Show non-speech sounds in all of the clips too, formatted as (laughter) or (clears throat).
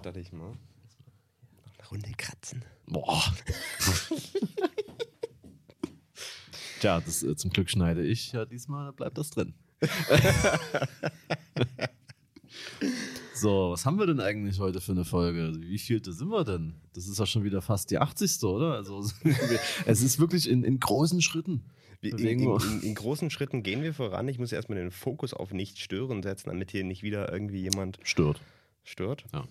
starte ich mal. Noch eine Runde kratzen. Boah. (laughs) Tja, das, äh, zum Glück schneide ich. Ja, diesmal bleibt das drin. (laughs) so, was haben wir denn eigentlich heute für eine Folge? Wie vielte sind wir denn? Das ist ja schon wieder fast die 80. oder? Also (laughs) es ist wirklich in, in großen Schritten. In, in, in großen Schritten gehen wir voran. Ich muss erstmal den Fokus auf nicht stören setzen, damit hier nicht wieder irgendwie jemand Stört. stört. Ja.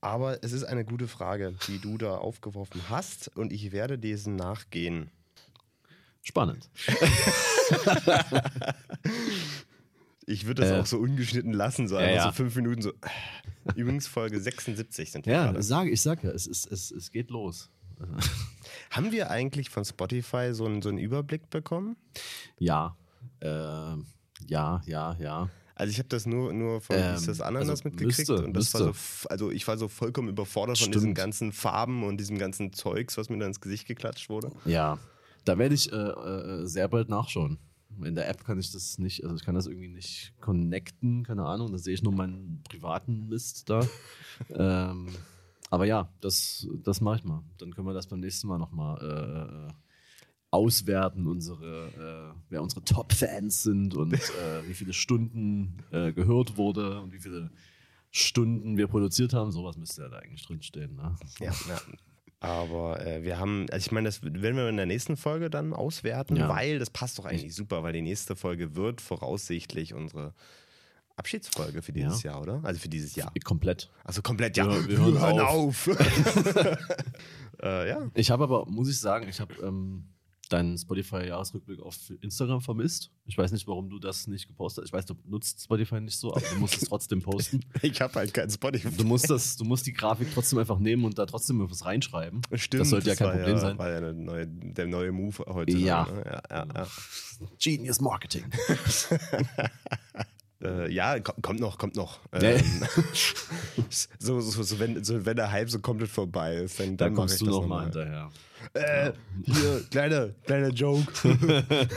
Aber es ist eine gute Frage, die du da aufgeworfen hast und ich werde diesen nachgehen. Spannend. (laughs) Ich würde das Äh. auch so ungeschnitten lassen, so Ja, einfach ja. so fünf Minuten so. Übrigens Folge 76 sind wir Ja, gerade. sag, ich sag ja, es, ist, es, es geht los. (laughs) Haben wir eigentlich von Spotify so einen, so einen Überblick bekommen? Ja, äh, ja, ja, ja. Also ich habe das nur, nur von Ähm, das Ananas also mitgekriegt müsste, und das war so, also ich war so vollkommen überfordert von Stimmt. diesen ganzen Farben und diesem ganzen Zeugs, was mir da ins Gesicht geklatscht wurde. Ja, da werde ich äh, äh, sehr bald nachschauen. In der App kann ich das nicht, also ich kann das irgendwie nicht connecten, keine Ahnung, da sehe ich nur meinen privaten Mist da. (laughs) ähm, aber ja, das, das mache ich mal. Dann können wir das beim nächsten Mal nochmal äh, auswerten, unsere, äh, wer unsere Top-Fans sind und (laughs) äh, wie viele Stunden äh, gehört wurde und wie viele Stunden wir produziert haben. Sowas müsste ja da eigentlich drinstehen. Ne? Ja, ja. Aber äh, wir haben, also ich meine, das werden wir in der nächsten Folge dann auswerten, Ja. weil das passt doch eigentlich super, weil die nächste Folge wird voraussichtlich unsere Abschiedsfolge für dieses Jahr, oder? Also für dieses Jahr. Komplett. Also komplett, ja. Wir- wir hören auf. (laughs) (laughs) äh, ja. Ich habe aber, muss ich sagen, ich habe ähm, deinen Spotify-Jahresrückblick auf Instagram vermisst. Ich weiß nicht, warum du das nicht gepostet hast. Ich weiß, du nutzt Spotify nicht so, aber du musst es trotzdem posten. (laughs) Ich habe halt kein Spotify. Du musst, das, du musst die Grafik trotzdem einfach nehmen und da trotzdem was reinschreiben. Stimmt, das sollte ja kein Problem sein. War ja eine neue, der neue Move heute. Ja. Ne? ja, ja, ja. Genius Marketing. (laughs) Äh, ja, ko- kommt noch, kommt noch. Ja. Ähm, (laughs) so, so, so, wenn, so, wenn der Hype so komplett vorbei ist, dann, Da dann mach kommst ich du das noch mal nochmal. hinterher. Äh, hier, kleiner, kleiner Joke. (laughs)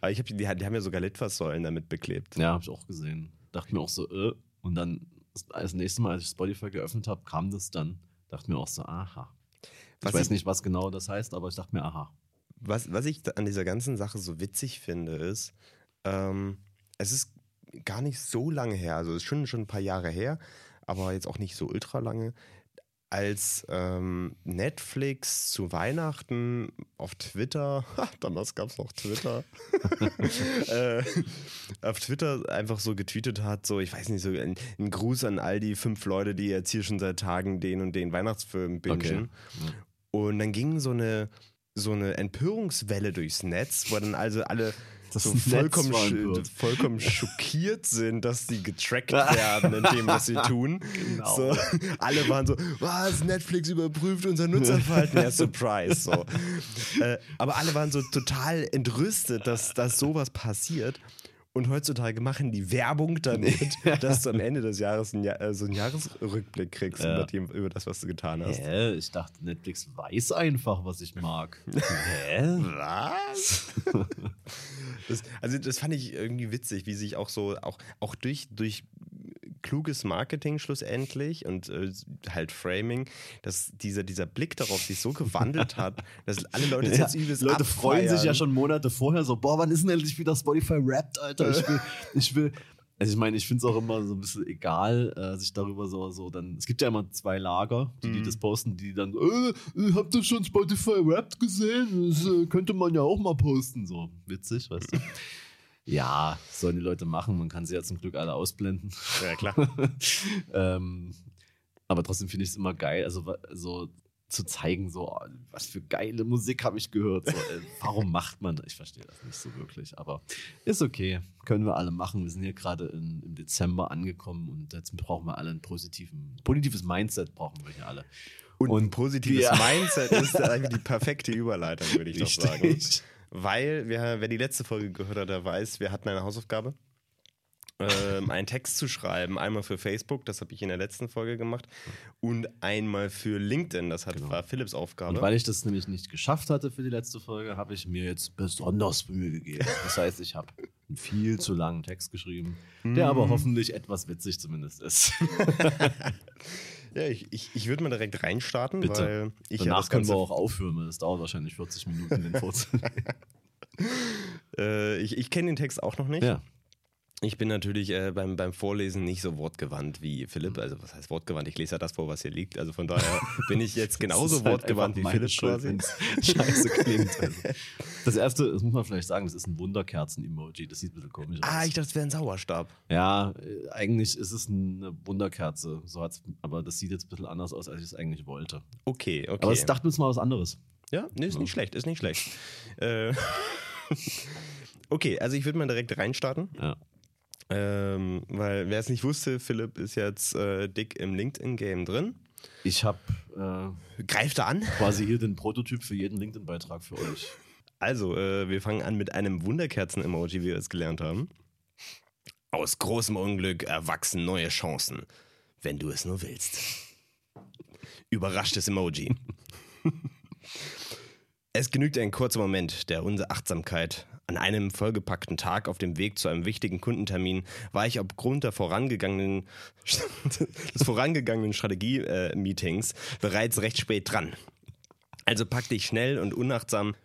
Aber ich hab, die, die haben ja sogar Litfaßsäulen damit beklebt. Ja, habe ich auch gesehen. Dachte mir auch so, äh. Und dann das nächste Mal, als ich Spotify geöffnet habe, kam das dann. Dachte mir auch so, aha. Was ich weiß ich- nicht, was genau das heißt, aber ich dachte mir, aha. Was, was ich an dieser ganzen Sache so witzig finde, ist, ähm, es ist gar nicht so lange her, also es ist schon, schon ein paar Jahre her, aber jetzt auch nicht so ultra lange, als ähm, Netflix zu Weihnachten auf Twitter, (laughs) damals gab es noch Twitter, (laughs) äh, auf Twitter einfach so getweetet hat, so, ich weiß nicht, so ein, ein Gruß an all die fünf Leute, die jetzt hier schon seit Tagen den und den Weihnachtsfilm bingen. Okay. Und dann ging so eine, so eine Empörungswelle durchs Netz, wo dann also alle Das so vollkommen, sch vollkommen schockiert sind, dass sie getrackt (laughs) werden in dem, was sie tun. Genau. So, (laughs) alle waren so, was, Netflix überprüft unser Nutzerverhalten. Ja, Surprise. So. (laughs) Äh, aber alle waren so total entrüstet, dass, dass sowas passiert. Und heutzutage machen die Werbung damit, (laughs) dass du am Ende des Jahres ein Jahr, äh, so einen Jahresrückblick kriegst Ja. über, dem, über das, was du getan hast. Hä? Ich dachte, Netflix weiß einfach, was ich mag. (laughs) Hä? Was? (laughs) das, also das fand ich irgendwie witzig, wie sich auch so, auch, auch durch, durch kluges Marketing schlussendlich und äh, halt Framing, dass dieser, dieser Blick darauf sich so gewandelt hat, (laughs) dass alle Leute Ja, jetzt übelst Leute freuen sich ja abfeiern. schon Monate vorher so, boah, wann ist denn endlich wieder Spotify Wrapped, Alter? Ich will, (laughs) ich will. Also ich meine, ich finde es auch immer so ein bisschen egal, äh, sich darüber so, so dann. Es gibt ja immer zwei Lager, die, Mhm. die das posten, die dann, äh, äh, habt ihr schon Spotify Wrapped gesehen? Das äh, könnte man ja auch mal posten. So witzig, weißt du? (laughs) Ja, sollen die Leute machen. Man kann sie ja zum Glück alle ausblenden. Ja, klar. (laughs) ähm, aber trotzdem finde ich es immer geil, also so zu zeigen, so oh, was für geile Musik habe ich gehört. So, äh, warum macht man das? Ich verstehe das nicht so wirklich, aber ist okay. Können wir alle machen. Wir sind hier gerade im Dezember angekommen und jetzt brauchen wir alle ein positiven, positives Mindset brauchen wir hier alle. Und, ein positives ja. Mindset ist (laughs) eigentlich die perfekte Überleitung, würde ich doch sagen. Weil, wir, wer die letzte Folge gehört hat, der weiß, wir hatten eine Hausaufgabe, ähm, einen Text zu schreiben. Einmal für Facebook, das habe ich in der letzten Folge gemacht, und einmal für LinkedIn, das hat, war Philips Aufgabe. Und weil ich das nämlich nicht geschafft hatte für die letzte Folge, habe ich mir jetzt besonders Mühe gegeben. Das heißt, ich habe ein einen viel zu langen Text geschrieben, der aber hoffentlich etwas witzig zumindest ist. (laughs) Ja, ich, ich, ich würde mal direkt reinstarten, Bitte. weil ich ja Danach das können wir auch aufhören, weil es dauert wahrscheinlich 40 Minuten, den (laughs) vorzunehmen. äh, ich, ich kenne den Text auch noch nicht. ja. Ich bin natürlich äh, beim, beim Vorlesen nicht so wortgewandt wie Philipp. Also was heißt wortgewandt? Ich lese ja das vor, was hier liegt. Also von daher (laughs) bin ich jetzt genauso halt wortgewandt wie Philipp Schuld, quasi. (laughs) Scheiße klingt. Also. Das erste, das muss man vielleicht sagen, das ist ein Wunderkerzen-Emoji. Das sieht ein bisschen komisch Ah, aus. ich dachte, es wäre ein Sauerstab. Ja, äh, eigentlich ist es eine Wunderkerze. So hat's, aber das sieht jetzt ein bisschen anders aus, als ich es eigentlich wollte. Okay, okay. Aber es dachten uns mal was anderes. ja, nee, ist nicht schlecht, ist nicht schlecht. äh, (laughs) okay, also ich würde mal direkt reinstarten. Ja. Ähm, weil wer es nicht wusste, Philipp ist jetzt äh, dick im LinkedIn-Game drin. Ich habe äh, Greift da an. quasi hier den Prototyp für jeden LinkedIn-Beitrag für euch. Also, äh, wir fangen an mit einem Wunderkerzen-Emoji, wie wir es gelernt haben. Aus großem Unglück erwachsen neue Chancen, wenn du es nur willst. Überraschtes Emoji. (laughs) es genügt ein kurzer Moment der Unachtsamkeit. An einem vollgepackten Tag auf dem Weg zu einem wichtigen Kundentermin war ich aufgrund der vorangegangenen, (laughs) des vorangegangenen Strategie-Meetings bereits recht spät dran. Also packte ich schnell und unachtsam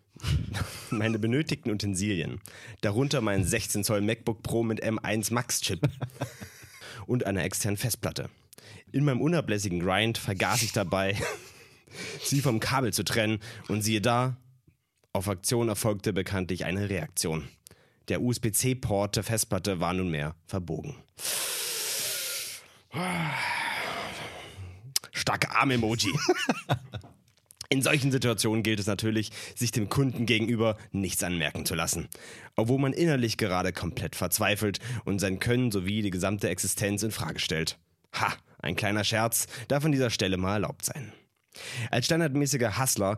meine benötigten Utensilien. Darunter mein 16 Zoll MacBook Pro mit M1 Max Chip und einer externen Festplatte. In meinem unablässigen Grind vergaß ich dabei, (laughs) sie vom Kabel zu trennen und siehe da, auf Aktion erfolgte bekanntlich eine Reaktion. Der USB-C-Port der Festplatte war nunmehr verbogen. Starke Arm-Emoji. In solchen Situationen gilt es natürlich, sich dem Kunden gegenüber nichts anmerken zu lassen. Obwohl man innerlich gerade komplett verzweifelt und sein Können sowie die gesamte Existenz in Frage stellt. Ha, ein kleiner Scherz darf an dieser Stelle mal erlaubt sein. Als standardmäßiger Hustler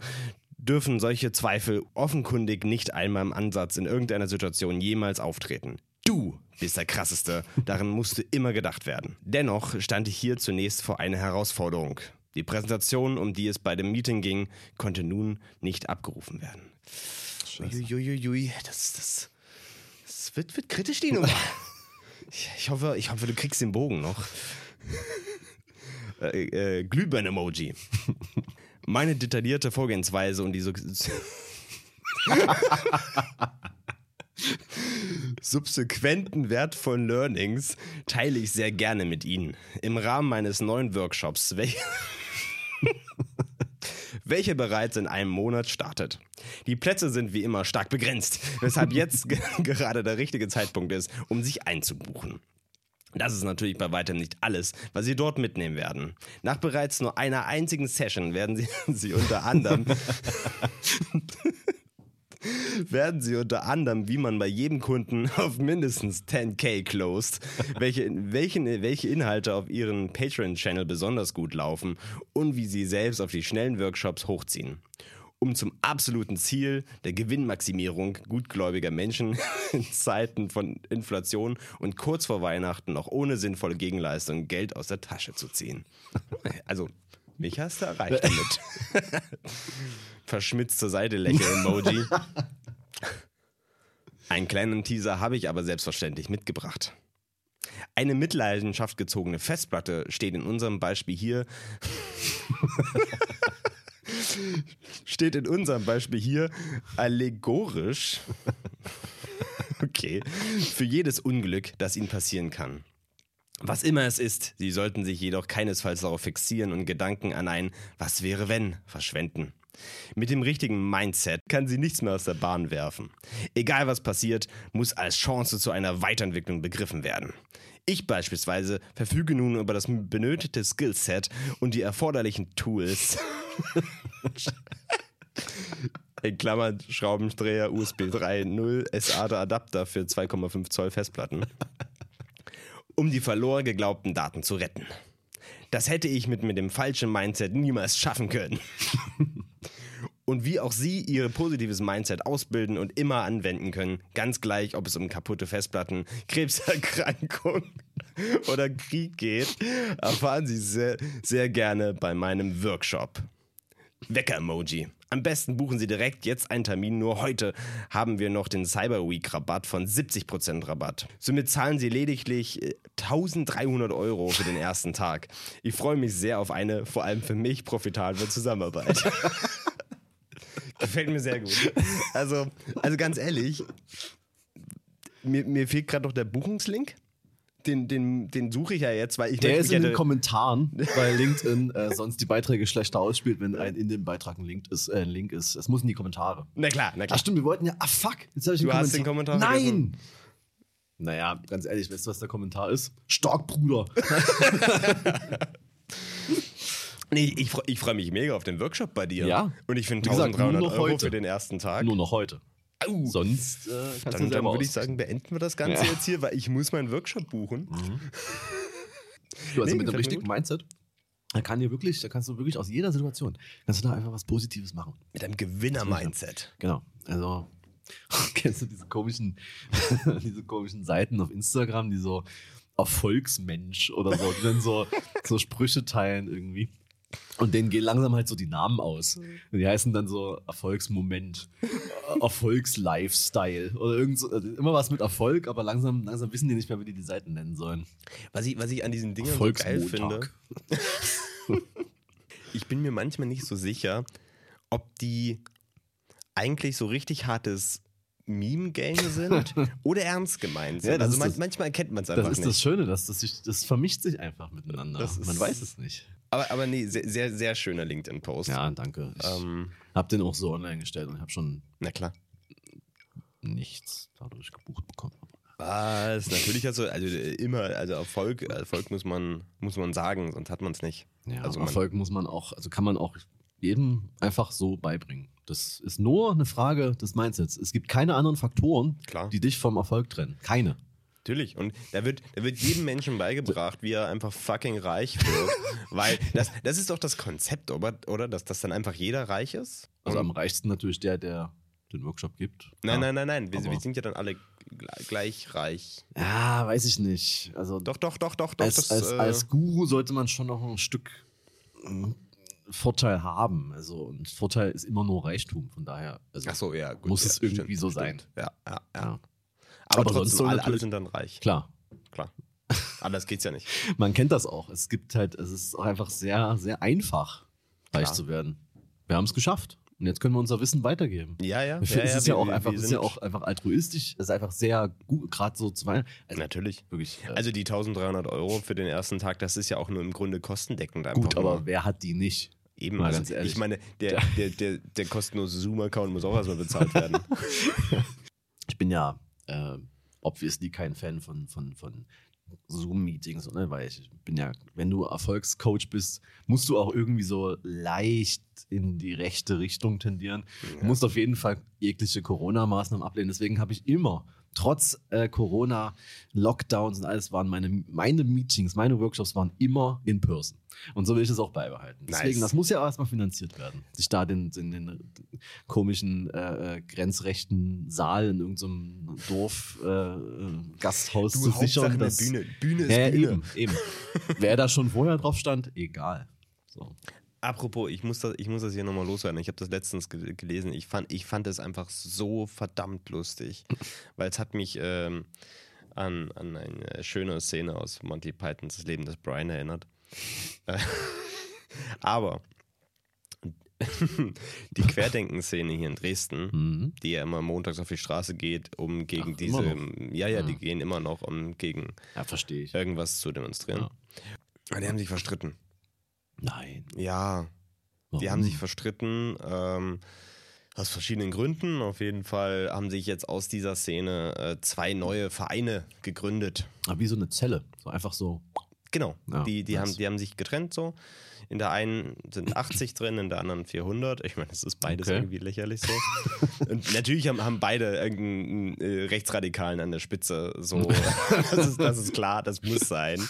dürfen solche Zweifel offenkundig nicht einmal im Ansatz in irgendeiner Situation jemals auftreten. Du bist der Krasseste, daran musste immer gedacht werden. Dennoch stand ich hier zunächst vor einer Herausforderung. Die Präsentation, um die es bei dem Meeting ging, konnte nun nicht abgerufen werden. Uiuiui, das, das, das wird, wird kritisch, die Nummer. Ich, hoffe, ich hoffe, du kriegst den Bogen noch. (laughs) äh, äh, Glühbirnen-Emoji. Meine detaillierte Vorgehensweise und die subsequenten wertvollen Learnings teile ich sehr gerne mit Ihnen. Im Rahmen meines neuen Workshops, welcher (laughs) welcher bereits in einem Monat startet. Die Plätze sind wie immer stark begrenzt, weshalb jetzt ge- (laughs) gerade der richtige Zeitpunkt ist, um sich einzubuchen. Das ist natürlich bei weitem nicht alles, was Sie dort mitnehmen werden. Nach bereits nur einer einzigen Session werden Sie, (laughs) Sie unter anderem (laughs) werden Sie unter anderem, wie man bei jedem Kunden auf mindestens 10k closed, welche, welche, welche Inhalte auf Ihren Patreon-Channel besonders gut laufen und wie Sie selbst auf die schnellen Workshops hochziehen. Um zum absoluten Ziel der Gewinnmaximierung gutgläubiger Menschen (laughs) in Zeiten von Inflation und kurz vor Weihnachten noch ohne sinnvolle Gegenleistung Geld aus der Tasche zu ziehen. (laughs) Also, mich hast du erreicht damit. (laughs) Verschmitzt zur Seite lächeln-Emoji. Einen kleinen Teaser habe ich aber selbstverständlich mitgebracht. Eine mit Leidenschaft gezogene Festplatte steht in unserem Beispiel hier. (laughs) steht in unserem Beispiel hier allegorisch. Okay. Für jedes Unglück, das Ihnen passieren kann. Was immer es ist, Sie sollten sich jedoch keinesfalls darauf fixieren und Gedanken an ein Was wäre wenn verschwenden. Mit dem richtigen Mindset kann sie nichts mehr aus der Bahn werfen. Egal was passiert, muss als Chance zu einer Weiterentwicklung begriffen werden. Ich beispielsweise verfüge nun über das benötigte Skillset und die erforderlichen Tools. (laughs) In Klammern Schraubendreher USB 3.0 SATA-Adapter für 2,5 Zoll Festplatten, um die verloren geglaubten Daten zu retten. Das hätte ich mit, mit dem falschen Mindset niemals schaffen können. (laughs) Und wie auch Sie Ihr positives Mindset ausbilden und immer anwenden können, ganz gleich, ob es um kaputte Festplatten, (laughs) Krebserkrankung (laughs) oder Krieg geht, erfahren Sie sehr, sehr gerne bei meinem Workshop. Wecker-Emoji. Am besten buchen Sie direkt jetzt einen Termin. Nur heute haben wir noch den Cyber Week Rabatt von 70% Rabatt. Somit zahlen Sie lediglich äh, 1300 Euro für den ersten Tag. Ich freue mich sehr auf eine, vor allem für mich, profitable Zusammenarbeit. (laughs) (laughs) Gefällt mir sehr gut. Also, also ganz ehrlich, mir, mir fehlt gerade noch der Buchungslink. Den, den, den suche ich ja jetzt, weil ich Der ist in den Kommentaren (laughs) bei LinkedIn äh, sonst die Beiträge schlechter ausspielt, wenn ein in dem Beitrag ein Link ist. Äh, ein Link ist. Es muss in die Kommentare. Na klar, na Ach klar. stimmt, wir wollten ja. Ah fuck, jetzt habe ich den Du hast den Kommentar Nein! Naja, ganz ehrlich, weißt du, was der Kommentar ist? Stark, Bruder. (laughs) Nee, ich, ich freue mich mega auf den Workshop bei dir. Ja. Und ich finde Wie gesagt, 1300 nur noch Euro heute. für den ersten Tag. Nur noch heute. Au. Sonst äh, kannst du Dann, dann selber würde ich sagen, beenden wir das Ganze Ja. jetzt hier, weil ich muss meinen Workshop buchen. (laughs) Du, also Nee, mit dem richtigen. Mindset, da kann dir wirklich, da kannst du wirklich aus jeder Situation, kannst du da einfach was Positives machen. Mit einem Gewinner-Mindset. Genau. Also, (laughs) kennst du diese komischen, (laughs) diese komischen Seiten auf Instagram, die so Erfolgsmensch oder so, die dann so, so Sprüche teilen irgendwie. Und denen gehen langsam halt so die Namen aus. Und die heißen dann so Erfolgsmoment, (laughs) Erfolgslifestyle oder irgend so, also immer was mit Erfolg, aber langsam, langsam wissen die nicht mehr, wie die die Seiten nennen sollen. Was ich, was ich an diesen Dingen so geil finde, (laughs) ich bin mir manchmal nicht so sicher, ob die eigentlich so richtig hartes Meme-Game sind (laughs) oder ernst gemeint sind. Ja, das also man, das- manchmal erkennt man es einfach Das ist nicht. das Schöne, dass das, sich, das vermischt sich einfach miteinander. Das Man weiß es nicht. Aber, aber nee, sehr, sehr, sehr schöner LinkedIn-Post. Ja, danke. Ich Ähm, habe den auch so online gestellt und habe schon na klar. nichts dadurch gebucht bekommen. Was? Natürlich hast du, also immer, also Erfolg, Erfolg muss man, muss man sagen, sonst hat man es nicht. Ja, also man, Erfolg muss man auch, also kann man auch jedem einfach so beibringen. Das ist nur eine Frage des Mindsets. Es gibt keine anderen Faktoren, Klar. die dich vom Erfolg trennen. Keine. Natürlich. Und da wird, da wird jedem Menschen beigebracht, wie er einfach fucking reich wird. (laughs) Weil das, das ist doch das Konzept, oder? oder? Dass, dass dann einfach jeder reich ist. Also am reichsten natürlich der, der den Workshop gibt. Nein, ja. nein, nein, nein. Wir, wir sind ja dann alle gl- gleich reich. Ja, weiß ich nicht. Also Doch, doch, doch, doch, doch. als, das, als, äh, als Guru sollte man schon noch ein Stück ähm, Vorteil haben. Also und Vorteil ist immer nur Reichtum. Von daher also, so, ja, gut. muss ja, es irgendwie so sein. stimmt. Ja, ja, ja. Ja. Aber, Aber sonst trotzdem, soll alle, alle sind dann reich. Klar, Klar. Anders geht's ja nicht. (laughs) man kennt das auch. Es gibt halt, es ist auch einfach sehr, sehr einfach, reich Klar. zu werden. Wir haben es geschafft. Und jetzt können wir unser Wissen weitergeben. Ja, ja. Ich finde, es ist ja auch wir- einfach, wir ist ja auch einfach altruistisch. Es ist einfach sehr gut, gerade so zu Weihnachten. Also Natürlich. wirklich. äh, Also die 1300 Euro für den ersten Tag, das ist ja auch nur im Grunde kostendeckend. Einfach gut, nur. aber wer hat die nicht? Eben, Mal also ganz ehrlich. ich meine, der, (laughs) der, der, der kostenlose Zoom-Account muss auch erstmal bezahlt werden. (laughs) Ich bin ja äh, obviously kein Fan von, von, von Zoom-Meetings, ne? weil ich bin ja, wenn du Erfolgscoach bist, musst du auch irgendwie so leicht in die rechte Richtung tendieren. Du musst auf jeden Fall jegliche Corona-Maßnahmen ablehnen. Deswegen habe ich immer, trotz äh, Corona, Lockdowns und alles, waren meine, meine Meetings, meine Workshops waren immer in person. Und so will ich es auch beibehalten. Deswegen, Nice. das muss ja auch erstmal finanziert werden. Sich da den, den, den komischen äh, äh, grenzrechten Saal in irgendeinem Dorf äh, äh, Gasthaus zu sichern. eine Das, Bühne. Bühne ist ja, ja, Bühne. eben, eben. Wer da schon vorher drauf stand, egal. So. Apropos, ich muss das, ich muss das hier nochmal loswerden. Ich habe das letztens ge gelesen. Ich fand, ich fand es einfach so verdammt lustig, (laughs) weil es hat mich ähm, an, an eine schöne Szene aus Monty Pythons Das Leben des Brian erinnert. Äh, (laughs) Aber (laughs) die Querdenken-Szene hier in Dresden, Mhm. die ja immer montags auf die Straße geht, um gegen Ach, diese, ja, ja, die Ja. gehen immer noch, um gegen Ja, irgendwas zu demonstrieren. Ja. Die haben sich verstritten. Nein. Ja, die haben sich verstritten. Ähm, aus verschiedenen Gründen. Auf jeden Fall haben sich jetzt aus dieser Szene äh, zwei neue Vereine gegründet. Aber wie so eine Zelle. So einfach so. Genau. Ja, die, die, nice. haben, die haben sich getrennt so. In der einen sind 80 drin, in der anderen 400. Ich meine, das ist beides Okay. irgendwie lächerlich so. Und natürlich haben, haben beide irgendeinen äh, Rechtsradikalen an der Spitze. So, (laughs) das, ist, das ist klar, das muss sein.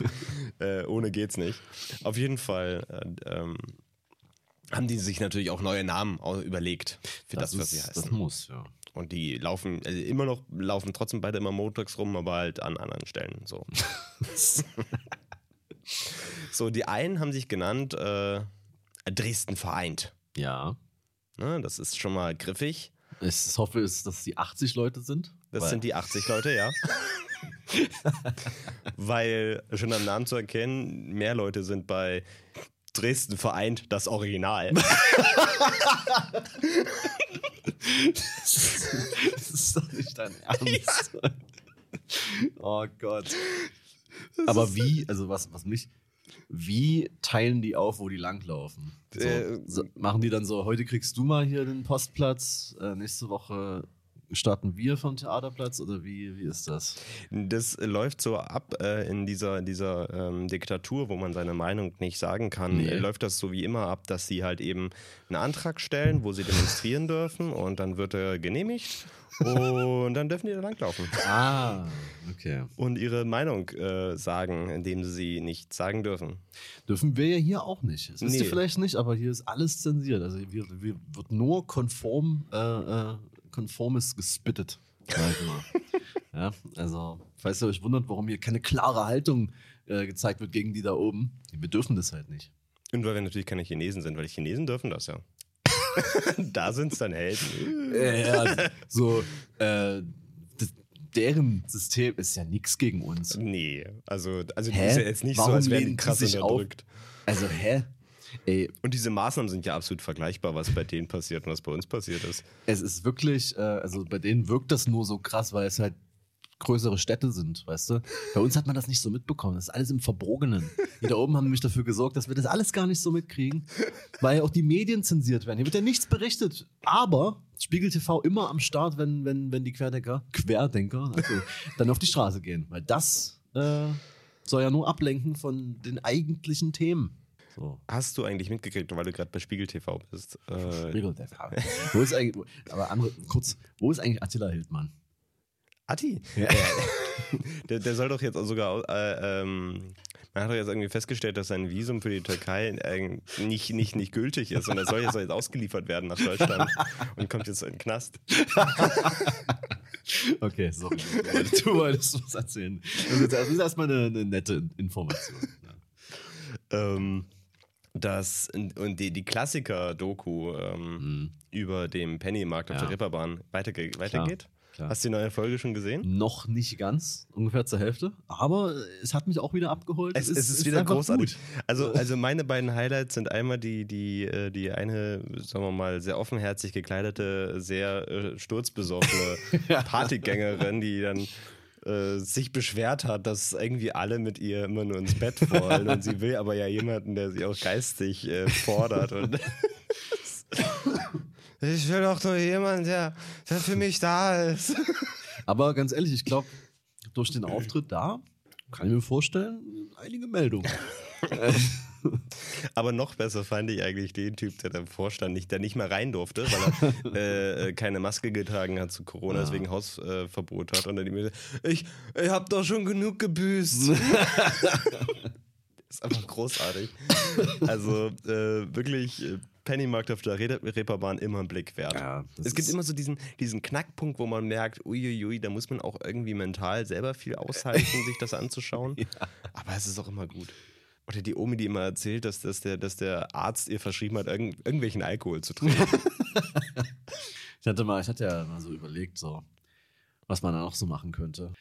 Äh, ohne geht's nicht. Auf jeden Fall äh, ähm, haben die sich natürlich auch neue Namen überlegt für das, was sie ist, heißen. Das muss, ja. Und die laufen also immer noch, laufen trotzdem beide immer montags rum, aber halt an anderen Stellen. So. (laughs) so, die einen haben sich genannt äh, Dresden vereint. Ja. Ne, das ist schon mal griffig. Ich hoffe, es, dass die 80 Leute sind. Das sind die 80 Leute, ja. (laughs) Weil schon am Namen zu erkennen, mehr Leute sind bei Dresden vereint das Original. (laughs) (laughs) das ist doch nicht dein Ernst. Oh Gott. Aber wie, also was, was mich, wie teilen die auf, wo die langlaufen? So, Äh, machen die dann so, heute kriegst du mal hier den Postplatz, äh, nächste Woche starten wir vom Theaterplatz oder wie, wie ist das? Das läuft so ab äh, in dieser, dieser ähm, Diktatur, wo man seine Meinung nicht sagen kann. Nee. Äh, läuft das so wie immer ab, dass sie halt eben einen Antrag stellen, wo sie demonstrieren dürfen und dann wird er genehmigt und dann dürfen die da langlaufen (laughs) Ah, okay. und ihre Meinung äh, sagen, indem sie sie nicht sagen dürfen. Dürfen wir ja hier auch nicht. Das wisst ihr Nee. vielleicht nicht, aber hier ist alles zensiert. Also wir, wir wird nur konform, äh, äh, konformes gespittet, (laughs) ja, also, falls ihr euch wundert, warum hier keine klare Haltung äh, gezeigt wird gegen die da oben, wir dürfen das halt nicht. Und weil wir natürlich keine Chinesen sind, weil die Chinesen dürfen das ja. (laughs) da sind es dann Helden. Ja, so, äh, deren System ist ja nichts gegen uns. Nee, also, also die Hä? ist ja jetzt nicht so, Warum als wären die krass sich auf? unterdrückt. Also, hä? Ey, Und diese Maßnahmen sind ja absolut vergleichbar, was bei denen passiert und was bei uns passiert ist. es ist wirklich, äh, also bei denen wirkt das nur so krass, weil es halt größere Städte sind, weißt du? Bei uns hat man das nicht so mitbekommen. Das ist alles im Verborgenen. Die da oben haben nämlich dafür gesorgt, dass wir das alles gar nicht so mitkriegen, weil auch die Medien zensiert werden. Hier wird ja nichts berichtet. Aber Spiegel TV immer am Start, wenn, wenn, wenn die Querdenker, Querdenker, also, dann auf die Straße gehen. Weil das äh, soll ja nur ablenken von den eigentlichen Themen. So. Hast du eigentlich mitgekriegt, weil du gerade bei Spiegel TV bist? Äh, Spiegel TV. (laughs) Wo ist eigentlich, aber andere, kurz, wo ist eigentlich Attila Hildmann? Atti? Ja. (laughs) Der, der soll doch jetzt auch sogar, äh, ähm, man hat doch jetzt irgendwie festgestellt, dass sein Visum für die Türkei äh, nicht, nicht, nicht gültig ist und er soll jetzt, soll jetzt ausgeliefert werden nach Deutschland (laughs) und kommt jetzt in den Knast. Okay, sorry. Du wolltest, was erzählen. Das ist, jetzt- das ist erstmal eine, eine nette Information. Ja. Ähm, das, und die, die Klassiker-Doku ähm, Mhm. über dem Pennymarkt auf Ja. der Ripperbahn weiterge weitergeht. klar. Hast du die neue Folge schon gesehen? Noch nicht ganz, ungefähr zur Hälfte, aber es hat mich auch wieder abgeholt. Es, es ist, wieder einfach großartig. gut. Also, also meine beiden Highlights sind einmal die, die, äh, die eine, sagen wir mal, sehr offenherzig gekleidete, sehr äh, sturzbesoffene (laughs) Partygängerin, die dann äh, sich beschwert hat, dass irgendwie alle mit ihr immer nur ins Bett wollen und sie will aber ja jemanden, der sie auch geistig äh, fordert und (laughs) ich will doch nur jemanden, der, der für mich da ist. Aber ganz ehrlich, ich glaube, durch den Auftritt da kann ich mir vorstellen, einige Meldungen. (laughs) (laughs) Aber noch besser fand ich eigentlich den Typ, der davor stand, nicht, der nicht mehr rein durfte, weil er (laughs) äh, äh, keine Maske getragen hat zu Corona, Ah. deswegen Hausverbot hat. Und dann die mir ich, ich hab doch schon genug gebüßt. (laughs) ist einfach großartig. Also äh, wirklich äh, Pennymarkt auf der Re Reeperbahn immer einen Blick wert. Ja, es gibt immer so diesen, diesen Knackpunkt, wo man merkt, uiuiui, da muss man auch irgendwie mental selber viel aushalten, sich das anzuschauen. Aber es ist auch immer gut. Oder die Omi, die immer erzählt, dass, dass, der, dass der Arzt ihr verschrieben hat, irgend, irgendwelchen Alkohol zu trinken. (laughs) Ich hatte mal, ich hatte ja mal so überlegt, so, was man da noch so machen könnte.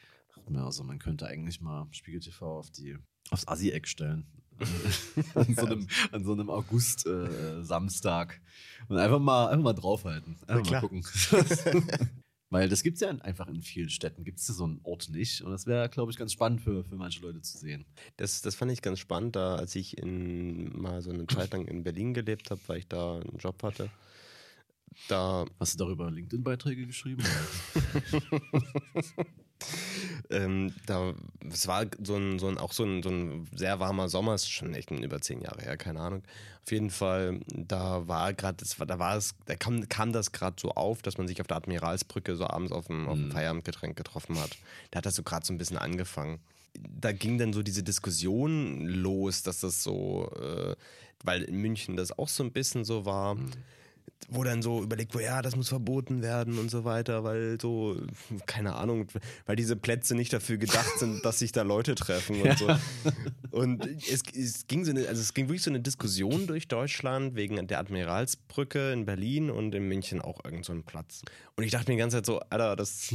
Mir also, man könnte eigentlich mal Spiegel TV auf die, aufs Assi-Eck stellen. (laughs) an, so einem, an so einem August-Samstag. Und einfach mal, einfach mal draufhalten. Einfach mal gucken. (laughs) Weil das gibt es ja einfach in vielen Städten, gibt es so einen Ort nicht. Und das wäre, glaube ich, ganz spannend für, für manche Leute zu sehen. Das, das fand ich ganz spannend, da als ich in, mal so eine Zeit lang in Berlin gelebt habe, weil ich da einen Job hatte. Da Hast du darüber LinkedIn-Beiträge geschrieben? (laughs) (laughs) Ähm, da, es war so ein, so ein, auch so ein, so ein sehr warmer Sommer, ist schon echt über zehn Jahre her, keine Ahnung. Auf jeden Fall, da war gerade, da war es, da kam, kam das gerade so auf, dass man sich auf der Admiralsbrücke so abends auf dem, auf dem Feierabendgetränk getroffen hat. Da hat das so gerade so ein bisschen angefangen. Da ging dann so diese Diskussion los, dass das so, äh, weil in München das auch so ein bisschen so war. Wo dann so überlegt wurde, ja, das muss verboten werden und so weiter, weil so, keine Ahnung, weil diese Plätze nicht dafür gedacht sind, dass sich da Leute treffen und (laughs) so. Und es, es ging so eine, also es ging wirklich so eine Diskussion durch Deutschland wegen der Admiralsbrücke in Berlin und in München auch irgend so ein Platz. Und ich dachte mir die ganze Zeit so, Alter, das,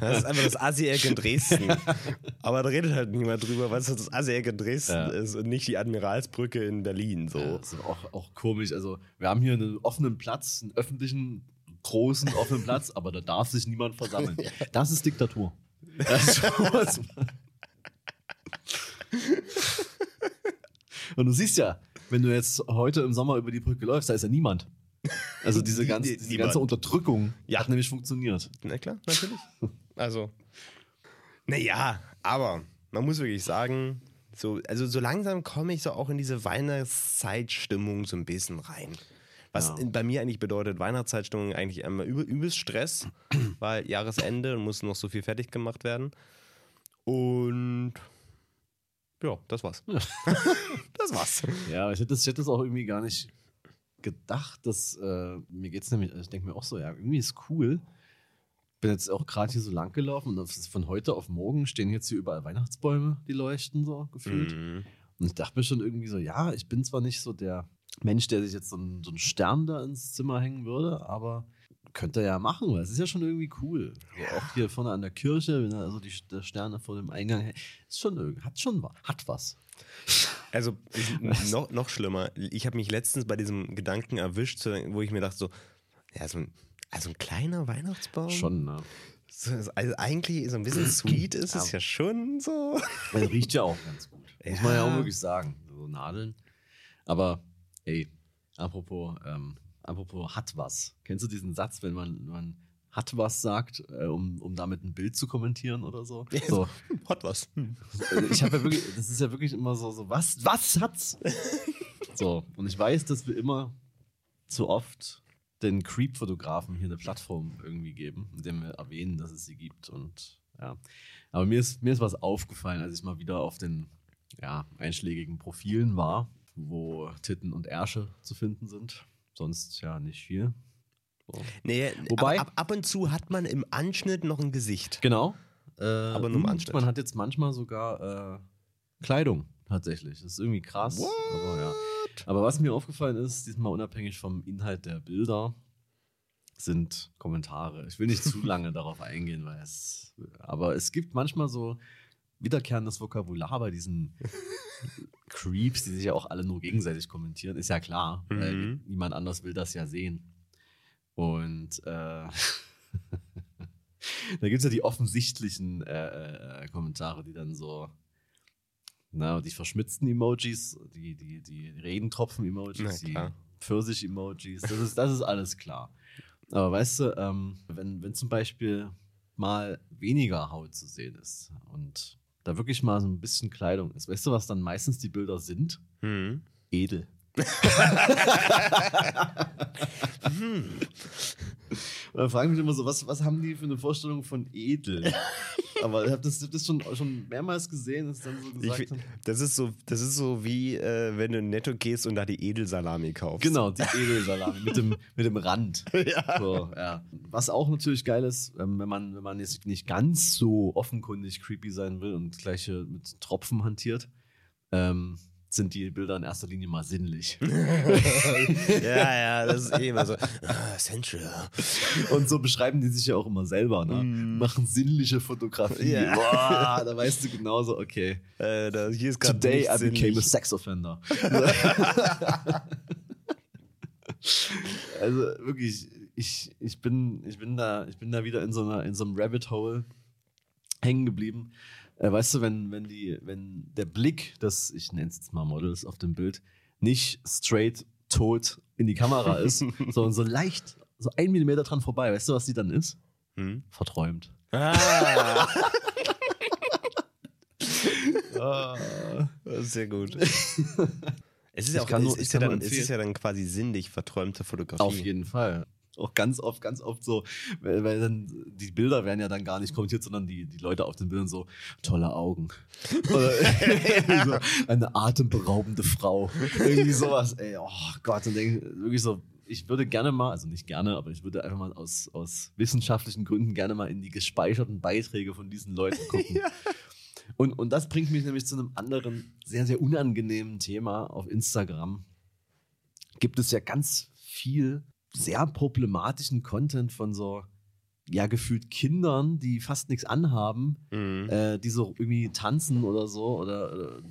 das ist einfach das Asi-Eck in Dresden. Aber da redet halt niemand drüber, weil es das Asi-Eck in Dresden Ja. ist und nicht die Admiralsbrücke in Berlin. So. Ja, das ist auch, auch komisch. Also, wir haben hier einen offenen Platz, einen öffentlichen, großen, offenen Platz, aber da darf sich niemand versammeln. (laughs) Das ist Diktatur. Das ist sowas. (laughs) Und du siehst ja, wenn du jetzt heute im Sommer über die Brücke läufst, da ist ja niemand. Also diese ganze, diese Niemand. ganze Unterdrückung Ja. hat nämlich funktioniert. Na klar, natürlich. Also, naja, aber man muss wirklich sagen, so, also so langsam komme ich so auch in diese Weihnachtszeitstimmung so ein bisschen rein. Was Ja. bei mir eigentlich bedeutet, Weihnachtszeitstimmung eigentlich immer übel, übelst Stress, (clears throat) weil Jahresende und muss noch so viel fertig gemacht werden. Und ja, das war's. (laughs) das war's. Ja, ich hätte das, ich hätte das auch irgendwie gar nicht gedacht, dass äh, mir geht's nämlich, ich denke mir auch so, ja, irgendwie ist cool. Bin jetzt auch gerade hier so lang gelaufen und von heute auf morgen stehen jetzt hier überall Weihnachtsbäume, die leuchten so gefühlt. Mhm. Und ich dachte mir schon irgendwie so, ja, ich bin zwar nicht so der Mensch, der sich jetzt so einen, so einen Stern da ins Zimmer hängen würde, aber könnte er ja machen, weil es ist ja schon irgendwie cool. So auch hier vorne an der Kirche, wenn da also die, der Sterne vor dem Eingang ist schon irgendwie, hat schon hat was. Also (laughs) ich- noch, noch schlimmer. Ich habe mich letztens bei diesem Gedanken erwischt, wo ich mir dachte so, ja, so ein, also ein kleiner Weihnachtsbaum. Schon, ne? So, Also eigentlich so ein bisschen (clears throat) sweet ist es ja schon so. Der riecht ja auch ganz gut. (laughs) Muss man ja auch Ja. wirklich sagen. So Nadeln. Aber, ey, apropos, ähm, apropos hat was. Kennst du diesen Satz, wenn man, man hat was sagt, äh, um, um damit ein Bild zu kommentieren oder so? so (laughs) Hat was. Also ich habe ja wirklich, das ist ja wirklich immer so, so was, was hat's? (laughs) So, und ich weiß, dass wir immer zu oft den Creep-Fotografen hier eine Plattform irgendwie geben, indem wir erwähnen, dass es sie gibt. Und ja. Aber mir ist, mir ist was aufgefallen, als ich mal wieder auf den ja, einschlägigen Profilen war, wo Titten und Ärsche zu finden sind. Sonst ja nicht viel. So. Nee, Wobei- ab, ab und zu hat man im Anschnitt noch ein Gesicht. Genau. Äh, aber nur im Anschnitt. man hat jetzt manchmal sogar äh, Kleidung tatsächlich. Das ist irgendwie krass. Aber, ja. aber was mir aufgefallen ist, diesmal unabhängig vom Inhalt der Bilder, sind Kommentare. Ich will nicht zu (laughs) lange darauf eingehen, weil es. Aber es gibt manchmal so wiederkehrendes Vokabular bei diesen (laughs) Creeps, die sich ja auch alle nur gegenseitig kommentieren. Ist ja klar, weil Mhm. niemand anders will das ja sehen. Und äh, (laughs) da gibt es ja die offensichtlichen äh, äh, Kommentare, die dann so, na, die verschmitzten Emojis, die, die, die Regentropfen-Emojis, die. Pfirsich-Emojis, das ist, das ist alles klar. Aber weißt du, ähm, wenn, wenn zum Beispiel mal weniger Haut zu sehen ist und da wirklich mal so ein bisschen Kleidung ist, weißt du, was dann meistens die Bilder sind? Hm. Edel. (laughs) Und dann fragen mich immer so, was, was haben die für eine Vorstellung von edel? (laughs) Aber ich habe das, das schon, schon mehrmals gesehen, dass dann so Ich, gesagt haben. das, ist so, das ist so wie, äh, wenn du in Netto gehst und da die Edelsalami kaufst. Genau, die (laughs) Edelsalami mit dem, mit dem Rand. (laughs) Ja. So, ja. Was auch natürlich geil ist, ähm, wenn man, wenn man jetzt nicht ganz so offenkundig creepy sein will und gleich hier mit Tropfen hantiert, ähm, sind die Bilder in erster Linie mal sinnlich. (laughs) ja, ja, das ist eh immer so. Ah. Und so beschreiben die sich ja auch immer selber, ne? Mm. Machen sinnliche Fotografie. Ja. Boah, da weißt du genauso, okay. Äh, da, hier ist Today I became a sinnlich. sex offender. (laughs) also wirklich, ich, ich, bin, ich, bin da, ich bin da wieder in so, einer, in so einem Rabbit Hole hängen geblieben. Äh, weißt du, wenn, wenn, die, wenn der Blick des, ich nenne es jetzt mal Models auf dem Bild, nicht straight tot in die Kamera ist, (laughs) sondern so leicht, so ein Millimeter dran vorbei, weißt du, was die dann ist? Hm? Verträumt. Ah, (laughs) ist sehr gut. (laughs) Es ist ja auch, nur- ist ja dann, es ist ja dann quasi sinnlich verträumte Fotografie. Auf jeden Fall. (laughs) Auch ganz oft, ganz oft so, weil, weil dann die Bilder werden ja dann gar nicht kommentiert, sondern die, die Leute auf den Bildern so, tolle Augen. (laughs) Oder (laughs) so, eine atemberaubende Frau. Irgendwie sowas, ey, oh Gott, und denk, wirklich so, ich ich würde gerne mal, also nicht gerne, aber ich würde einfach mal aus, aus wissenschaftlichen Gründen gerne mal in die gespeicherten Beiträge von diesen Leuten gucken. ja. und, und das bringt mich nämlich zu einem anderen, sehr, sehr unangenehmen Thema auf Instagram. Gibt es ja ganz viel sehr problematischen Content von so ja gefühlt Kindern, die fast nichts anhaben, mhm. äh, die so irgendwie tanzen oder so oder, oder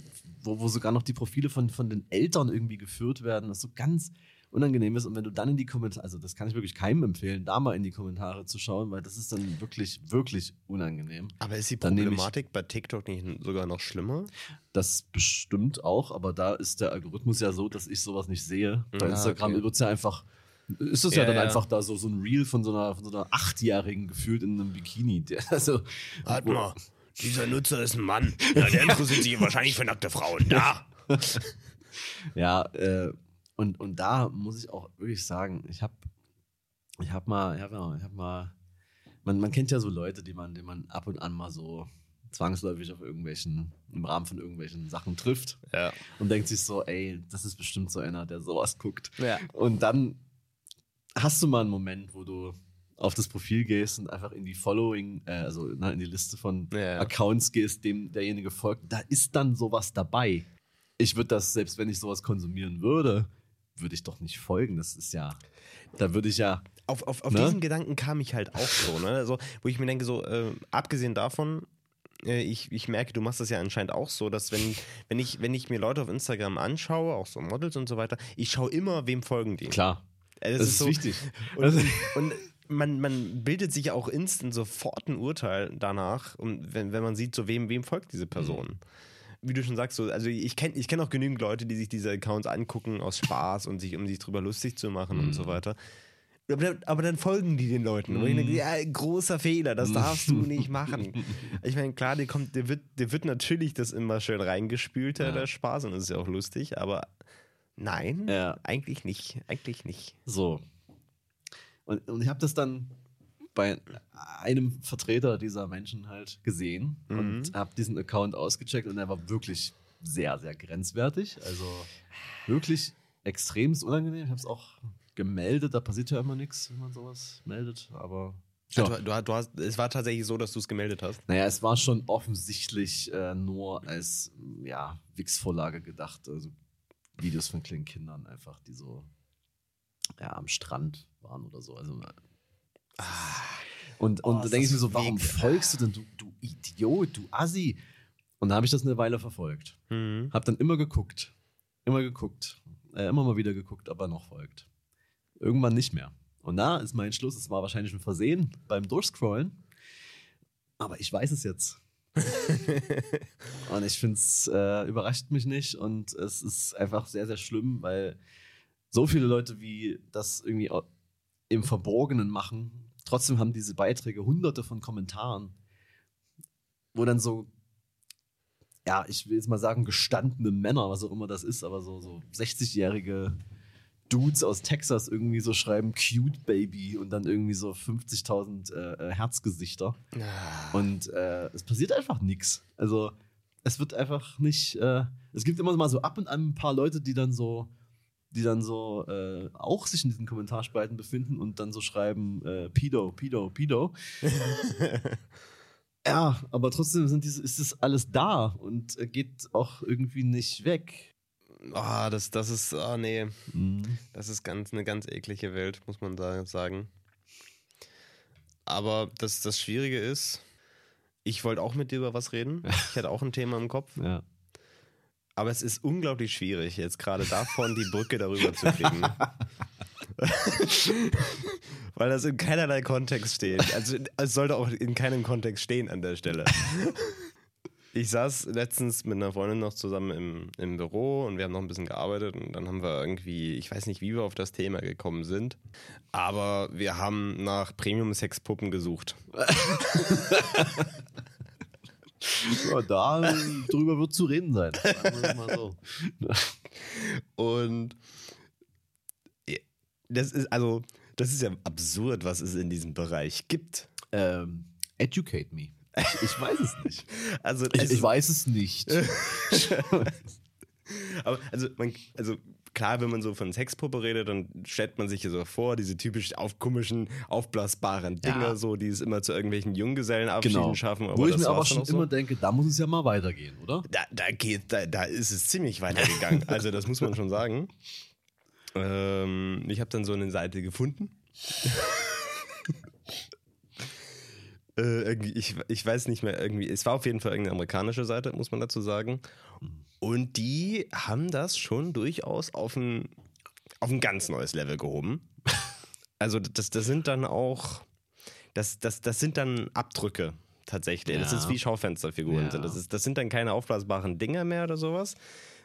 wo, wo sogar noch die Profile von, von den Eltern irgendwie geführt werden, was so ganz unangenehm ist. Und wenn du dann in die Kommentare, also das kann ich wirklich keinem empfehlen, da mal in die Kommentare zu schauen, weil das ist dann wirklich, wirklich unangenehm. Aber ist die Problematik bei TikTok nicht sogar noch schlimmer? Das bestimmt auch, aber da ist der Algorithmus ja so, dass ich sowas nicht sehe. Bei ja, Instagram okay. wird es ja einfach ist es ja, ja, dann ja. einfach da so, so ein Reel von so einer, von so einer Achtjährigen gefühlt in einem Bikini. (laughs) Also, Warte mal, dieser Nutzer ist ein Mann. Ja, der (laughs) interessiert sich wahrscheinlich für nackte Frauen. Da! (laughs) ja, äh, und, und da muss ich auch wirklich sagen, ich habe ich hab mal, ich hab mal, ich hab mal man, man kennt ja so Leute, die man, die man ab und an mal so zwangsläufig auf irgendwelchen, im Rahmen von irgendwelchen Sachen trifft. Ja. Und denkt sich so, ey, das ist bestimmt so einer, der sowas guckt. Ja. Und dann hast du mal einen Moment, wo du auf das Profil gehst und einfach in die Following, äh, also na, in die Liste von ja, ja. Accounts gehst, dem derjenige folgt, da ist dann sowas dabei. Ich würde das, selbst wenn ich sowas konsumieren würde, würde ich doch nicht folgen. Das ist ja, da würde ich ja. Auf, auf, auf ne? diesen Gedanken kam ich halt auch so, ne? Also, wo ich mir denke, so, äh, abgesehen davon, äh, ich, ich merke, du machst das ja anscheinend auch so, dass wenn, wenn, ich, wenn ich mir Leute auf Instagram anschaue, auch so Models und so weiter, ich schaue immer, wem folgen die. Klar. Das, das ist, so, wichtig. (laughs) Und, also (laughs) und man, man bildet sich auch instant sofort ein Urteil danach, und wenn, wenn man sieht, so wem, wem folgt diese Person. Mhm wie du schon sagst, so, also ich kenne ich kenn auch genügend Leute, die sich diese Accounts angucken aus Spaß und sich, um sich drüber lustig zu machen mhm. und so mhm. weiter. Aber, aber, dann folgen die den Leuten. Mm. Denke, ja, großer Fehler, das darfst du nicht machen. (laughs) Ich meine, klar, der, kommt, der, wird, der wird natürlich das immer schön reingespült, ja. der Spaß, und das ist ja auch lustig, aber Nein, ja. eigentlich nicht. Eigentlich nicht. So. Und, und ich habe das dann bei einem Vertreter dieser Menschen halt gesehen mhm. und habe diesen Account ausgecheckt und er war wirklich sehr, sehr grenzwertig. Also wirklich extrem unangenehm. Ich habe es auch gemeldet, da passiert ja immer nichts, wenn man sowas meldet, aber. Ja. Du, du, du hast, es war tatsächlich so, dass du es gemeldet hast? Naja, es war schon offensichtlich äh, nur als ja, Wix-Vorlage gedacht. Also Videos von kleinen Kindern einfach, die so ja, am Strand waren oder so. Also, ah, und und oh, da denke ich mir so, warum folgst du denn, du, du Idiot, du Assi? Und da habe ich das eine Weile verfolgt. Mhm. Habe dann immer geguckt, immer geguckt, äh, immer mal wieder geguckt, ob er noch folgt. Irgendwann nicht mehr. Und da ist mein Schluss, es war wahrscheinlich ein Versehen beim Durchscrollen. Aber ich weiß es jetzt. (laughs) und ich finde es äh, überrascht mich nicht und es ist einfach sehr, sehr schlimm, weil so viele Leute wie das irgendwie im Verborgenen machen, trotzdem haben diese Beiträge hunderte von Kommentaren, wo dann so, ja, ich will jetzt mal sagen, gestandene Männer, was auch immer das ist, aber so, so 60-jährige Dudes aus Texas irgendwie so schreiben Cute Baby und dann irgendwie so 50.000 äh, äh, Herzgesichter. Ah. Und äh, es passiert einfach nichts. Also es wird einfach nicht. Äh, es gibt immer mal so ab und an ein paar Leute, die dann so, die dann so äh, auch sich in diesen Kommentarspalten befinden und dann so schreiben äh, Pido, Pido, Pido. (laughs) ja, aber trotzdem sind diese, ist das alles da und geht auch irgendwie nicht weg. Ah, oh, das, das ist, ah, oh, nee. Mhm. Das ist ganz, eine ganz eklige Welt, muss man da sagen. Aber das, das Schwierige ist, ich wollte auch mit dir über was reden. (laughs) Ich hatte auch ein Thema im Kopf. Ja. Aber es ist unglaublich schwierig, jetzt gerade davon die Brücke darüber zu kriegen. (laughs) (laughs) Weil das in keinerlei Kontext steht. Also es sollte auch in keinem Kontext stehen an der Stelle. Ich saß letztens mit einer Freundin noch zusammen im, im Büro und wir haben noch ein bisschen gearbeitet und dann haben wir irgendwie, ich weiß nicht, wie wir auf das Thema gekommen sind, aber wir haben nach Premium-Sexpuppen gesucht. (laughs) ja, da drüber wird zu reden sein. So. Und das ist also, das ist ja absurd, was es in diesem Bereich gibt. Ähm, educate me. Ich, ich weiß es nicht. Also, ich, ich weiß es nicht. (laughs) Aber also, man, also klar, wenn man so von Sexpuppe redet, dann stellt man sich so vor, diese typisch auf komischen, aufblasbaren Dinger, Ja. so, die es immer zu irgendwelchen Junggesellenabschieden Genau. schaffen. Wo ich mir aber schon auch so. immer denke, da muss es ja mal weitergehen, oder? Da, da geht, da, da ist es ziemlich weitergegangen. (laughs) Also, das muss man schon sagen. Ähm, ich habe dann so eine Seite gefunden. (laughs) äh, ich, ich weiß nicht mehr, irgendwie, es war auf jeden Fall irgendeine amerikanische Seite, muss man dazu sagen. Und die haben das schon durchaus auf ein, auf ein ganz neues Level gehoben. Also, das, das sind dann auch, das, das, das sind dann Abdrücke tatsächlich. Das Ja. ist wie Schaufensterfiguren Ja. sind. Das, ist, das sind dann keine aufblasbaren Dinger mehr oder sowas,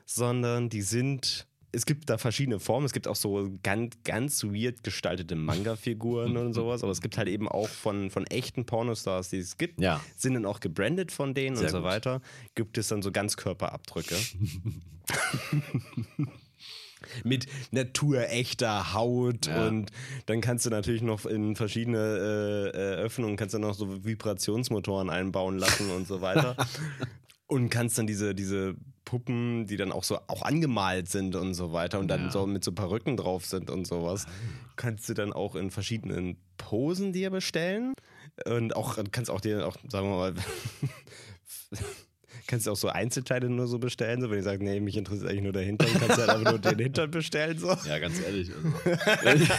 sondern die sind. Es gibt da verschiedene Formen. Es gibt auch so ganz, ganz weird gestaltete Manga-Figuren und sowas. Aber es gibt halt eben auch von, von echten Pornostars, die es gibt, Ja. sind dann auch gebrandet von denen Sehr und so gut. weiter. Gibt es dann so Ganzkörperabdrücke. (laughs) Mit naturechter Haut Ja. und dann kannst du natürlich noch in verschiedene äh, äh, Öffnungen kannst du noch so Vibrationsmotoren einbauen lassen und so weiter. (laughs) und kannst dann diese, diese Puppen, die dann auch so auch angemalt sind und so weiter und dann Ja. so mit so Perücken drauf sind und sowas, kannst du dann auch in verschiedenen Posen dir bestellen. Und auch kannst auch dir auch, sagen wir mal, (laughs) kannst du auch so Einzelteile nur so bestellen, so wenn ich sage, nee, mich interessiert eigentlich nur der Hintern, kannst du halt einfach nur den Hintern bestellen. So. Ja, ganz ehrlich. Also. (laughs)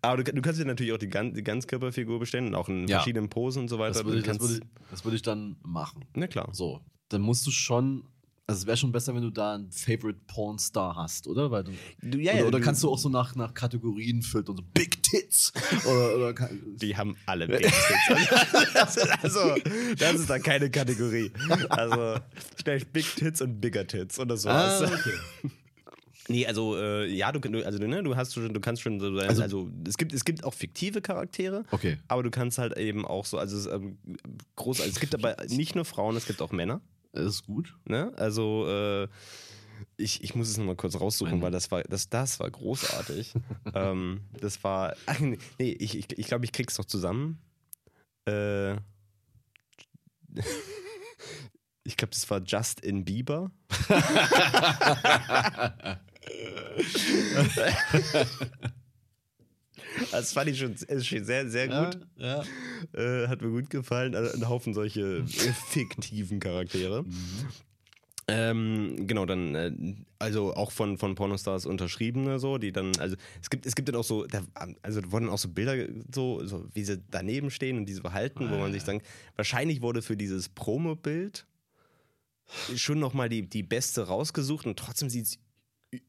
Aber du, du kannst dir natürlich auch die, Gan die Ganzkörperfigur bestellen und auch in Ja. verschiedenen Posen und so weiter. Das würde ich, würde ich, das würde ich dann machen. Na klar. So, dann musst du schon, also es wäre schon besser, wenn du da einen Favorite Pornstar hast, oder? Weil du, Du, ja, oder, ja, oder du- kannst du auch so nach, nach Kategorien filtern, so Big Tits. (laughs) oder, oder kann, Die haben alle Big Tits. also, das ist da keine Kategorie. Also, vielleicht Big Tits und Bigger Tits das war's. ah, okay. Nee, also, äh, ja, du, also, ne, du hast schon, du kannst schon so sein, also, Also- es, gibt, es gibt auch fiktive Charaktere. Okay. Aber du kannst halt eben auch so, also es, ähm, groß, also es gibt aber nicht nur Frauen, es gibt auch Männer. Das ist gut. Ne? Also äh, ich, ich muss es nochmal kurz raussuchen, weil das war, das, das war großartig. (laughs) ähm, das war. Ach, nee, ich, ich, ich glaube, ich krieg's noch zusammen. Äh, (laughs) ich glaube, das war Justin Bieber. (laughs) Das fand ich schon, schon sehr, sehr gut. Ja. Äh, hat mir gut gefallen. Also ein Haufen solche äh, (laughs) fiktiven Charaktere. Ähm, genau, dann, äh, also auch von, von Pornostars unterschriebene so, die dann, also es gibt, es gibt dann auch so, da, also da wurden auch so Bilder, so, so wie sie daneben stehen und diese verhalten, wo man sich sagt, wahrscheinlich wurde für dieses Promo-Bild schon nochmal die, die beste rausgesucht und trotzdem sieht es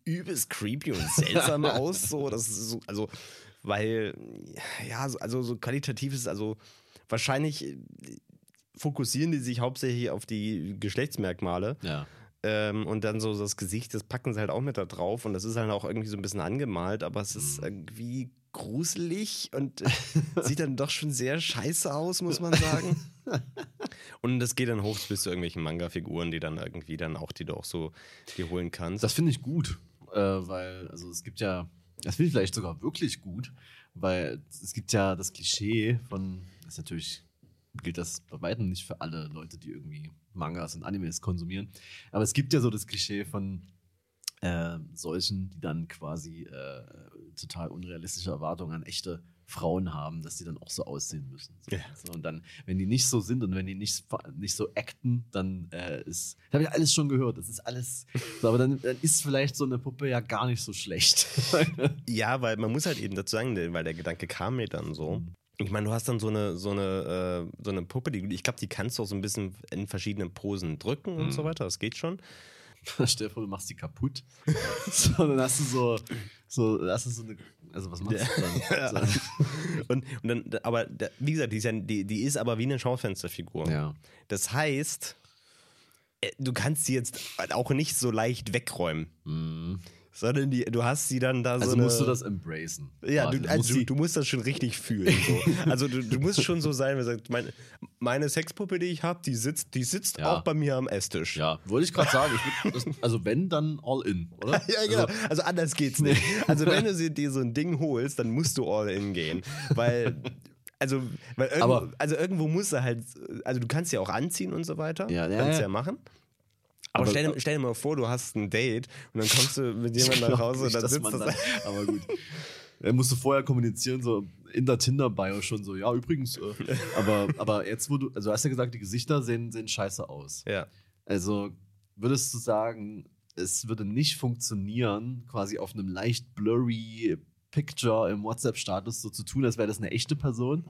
übelst creepy und seltsam (laughs) aus, so, das ist so, also, weil, ja, so- also so qualitativ ist, also wahrscheinlich äh, fokussieren die sich hauptsächlich auf die Geschlechtsmerkmale ja. ähm, und dann so das Gesicht, das packen sie halt auch mit da drauf und das ist halt auch irgendwie so ein bisschen angemalt, aber es ist irgendwie gruselig und (laughs) sieht dann doch schon sehr scheiße aus, muss man sagen. (laughs) Und das geht dann hoch bis zu irgendwelchen Manga-Figuren, die dann irgendwie dann auch, die du auch so dir holen kannst. Das finde ich gut, äh, weil, also es gibt ja, das finde ich vielleicht sogar wirklich gut, weil es gibt ja das Klischee von, das ist natürlich gilt das bei weitem nicht für alle Leute, die irgendwie Mangas und Animes konsumieren, aber es gibt ja so das Klischee von äh, solchen, die dann quasi äh, total unrealistische Erwartungen an echte Frauen haben, dass die dann auch so aussehen müssen. So, Ja. so, und dann, wenn die nicht so sind und wenn die nicht, nicht so acten, dann äh, ist, das habe ich alles schon gehört, das ist alles, (laughs) so, aber dann, dann ist vielleicht so eine Puppe ja gar nicht so schlecht. (laughs) Ja, weil man muss halt eben dazu sagen, weil der Gedanke kam mir dann so. Ich meine, du hast dann so eine, so eine, äh, so eine Puppe, die, ich glaube, die kannst du auch so ein bisschen in verschiedenen Posen drücken und so weiter. Das geht schon. (laughs) Stell dir vor, du machst die kaputt. (laughs) so, dann hast du so, so, hast du so eine, also was machst du dann? (laughs) So, Und, und dann, aber da- wie gesagt, die ist, ja, die, die ist aber wie eine Schaufensterfigur. ja. Das heißt, äh, du kannst sie jetzt auch nicht so leicht wegräumen, Mhm. Sondern die, du hast sie dann da so. Also musst du das embracen. Ja, du, musst also du, du musst das schon richtig fühlen. So. (laughs) Also du, du musst schon so sein, du sagst, meine, meine Sexpuppe, die ich habe, die sitzt, die sitzt Ja. auch bei mir am Esstisch. Ja, wollte ich gerade sagen. Ich das, also wenn, dann all in, oder? (laughs) Ja, genau. Also anders geht's nicht. Also wenn du (laughs) sie- dir so ein Ding holst, dann musst du all in gehen. Weil, also, weil irgendwo, Aber- also irgendwo musst du halt, also du kannst ja auch anziehen und so weiter. Ja, ja, kannst ja. ja. machen. Aber, Aber- stell, dir- stell dir mal vor, du hast ein Date und dann kommst du mit (laughs) jemandem nach Hause und dann sitzt das. dann, (laughs) aber gut. (laughs) Er musste vorher kommunizieren, so in der Tinder-Bio schon so, ja, übrigens. Äh, aber, aber jetzt, wo du, also du hast ja gesagt, die Gesichter sehen, sehen scheiße aus. Ja. Also würdest du sagen, es würde nicht funktionieren, quasi auf einem leicht blurry Picture im WhatsApp-Status so zu tun, als wäre das eine echte Person?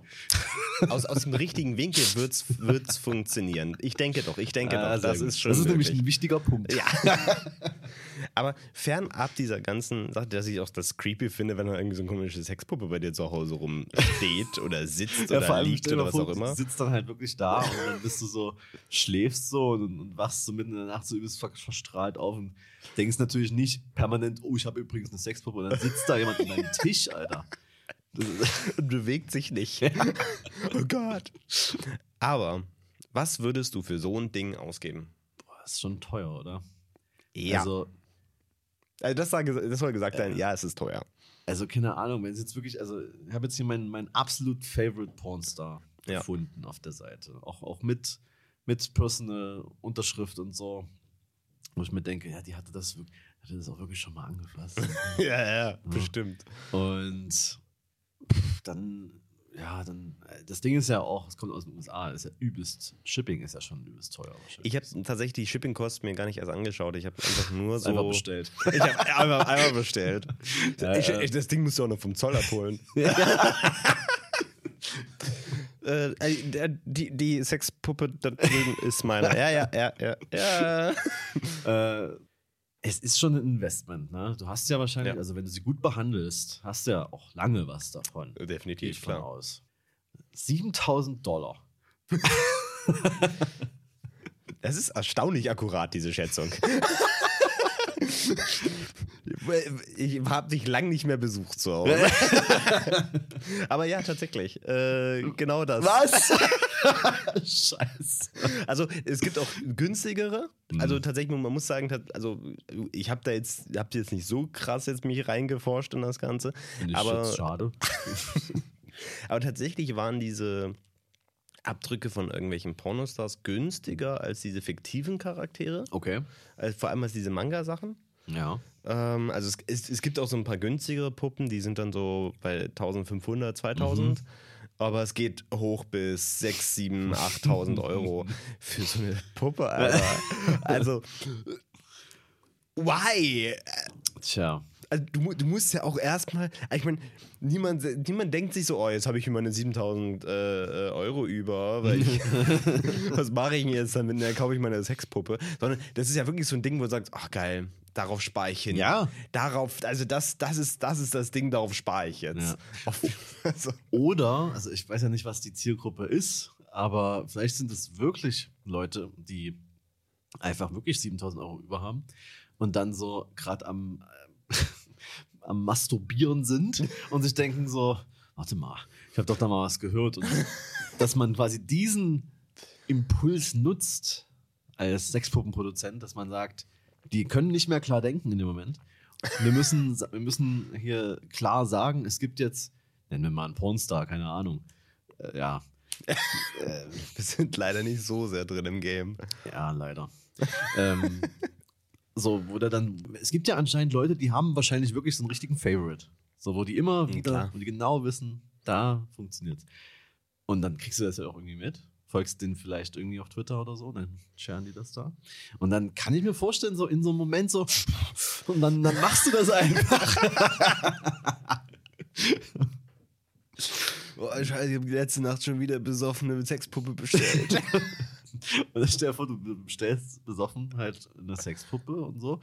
(laughs) Aus, aus dem richtigen Winkel wird's wird's funktionieren. Ich denke doch, ich denke Ah, doch. Das gut. ist schon. das ist nämlich ein wichtiger Punkt. Ja. (laughs) Aber fernab dieser ganzen Sache, dass ich auch das creepy finde, wenn da irgendwie so eine komische Sexpuppe bei dir zu Hause rumsteht (laughs) oder sitzt Ja, oder liegt oder was vor, auch immer. Du sitzt dann halt wirklich da und dann bist du so, schläfst so und, und wachst so mitten in der Nacht so übelst ver- verstrahlt auf und denkst natürlich nicht permanent, oh, ich habe übrigens eine Sexpuppe und dann sitzt da jemand an deinem Tisch, Alter. (laughs) Und bewegt sich nicht. oh Gott. Aber was würdest du für so ein Ding ausgeben? Boah, das ist schon teuer, oder? Ja. Also, Also das, das soll gesagt sein, ja, es ist teuer. also keine Ahnung, wenn es jetzt wirklich, also ich habe jetzt hier meinen mein absolut favorite Pornstar Ja. gefunden auf der Seite. Auch, auch mit, mit Personal Unterschrift und so. Wo ich mir denke, ja, die hatte das, hatte das auch wirklich schon mal angefasst. (laughs) ja, ja, bestimmt. Und dann, ja, dann, äh, das Ding ist ja auch, es kommt aus den USA, ist ja übelst, Shipping ist ja schon übelst teuer. Ich habe tatsächlich die Shipping-Kosten mir gar nicht erst angeschaut. Ich habe einfach nur so. einfach (laughs) bestellt. Ich habe einfach, einfach bestellt. (laughs) Ja, ich, ja. ich, das Ding musst du auch noch vom Zoll abholen. (laughs) äh, äh, die, die Sexpuppe da drüben ist meine. Ja, ja, ja, ja, ja. äh, es ist schon ein Investment, ne? Du hast ja wahrscheinlich, Ja. also wenn du sie gut behandelst, hast du ja auch lange was davon. Definitiv, von klar. aus. 7000 Dollar. (laughs) Das ist erstaunlich akkurat, diese Schätzung. (laughs) Ich habe dich lang nicht mehr besucht zu Hause. (laughs) (laughs) Aber ja, tatsächlich. Äh, genau das. Was? (laughs) Scheiße. Also es gibt auch günstigere. Mhm. Also tatsächlich, man muss sagen, also ich habe da jetzt, hab jetzt nicht so krass jetzt mich reingeforscht in das Ganze. Finde ich Aber- jetzt schade. Aber tatsächlich waren diese Abdrücke von irgendwelchen Pornostars günstiger als diese fiktiven Charaktere. Okay. Als, vor allem als diese Manga-Sachen. Ja. Ähm, also es, es, es gibt auch so ein paar günstigere Puppen, die sind dann so bei 1500, 2000. Aber es geht hoch bis 6, 7, 8000 Euro für so eine Puppe, Alter. (laughs) Also, why? Tja. Also du, du musst ja auch erstmal, ich meine, niemand, niemand denkt sich so, oh, jetzt habe ich hier meine 7000 äh, äh, Euro über, weil ich, (laughs) (laughs) was mache ich denn jetzt damit? Dann kaufe ich meine Sexpuppe. Sondern das ist ja wirklich so ein Ding, wo du sagst, ach geil, darauf spare ich hin. Ja. Darauf, also das, das, ist, das ist das Ding, darauf spare ich jetzt. Ja. (laughs) Also, Oder, also ich weiß ja nicht, was die Zielgruppe ist, aber vielleicht sind es wirklich Leute, die einfach wirklich 7000 Euro über haben und dann so gerade am, äh, (laughs) am Masturbieren sind und sich denken so, warte mal, ich habe doch da mal was gehört und (laughs) dass man quasi diesen Impuls nutzt als Sexpuppenproduzent, dass man sagt, die können nicht mehr klar denken in dem Moment. Wir müssen, wir müssen hier klar sagen, es gibt jetzt, nennen wir mal einen Pornstar, keine Ahnung. Äh, ja. (laughs) wir sind leider nicht so sehr drin im Game. ja, leider. ähm, so, wo der dann, es gibt ja anscheinend Leute, die haben wahrscheinlich wirklich so einen richtigen Favorite. So, wo die immer wieder, klar. wo die genau wissen, da funktioniert's. Und dann kriegst du das ja auch irgendwie mit. Folgst denen vielleicht irgendwie auf Twitter oder so, dann sharen die das da. Und dann kann ich mir vorstellen, so in so einem Moment so, (laughs) und dann, dann machst du das einfach. (laughs) Boah, scheiße, ich habe letzte Nacht schon wieder besoffene Sexpuppe bestellt. (laughs) Und (laughs) dann stell dir vor, du bestellst besoffen halt eine Sexpuppe und so.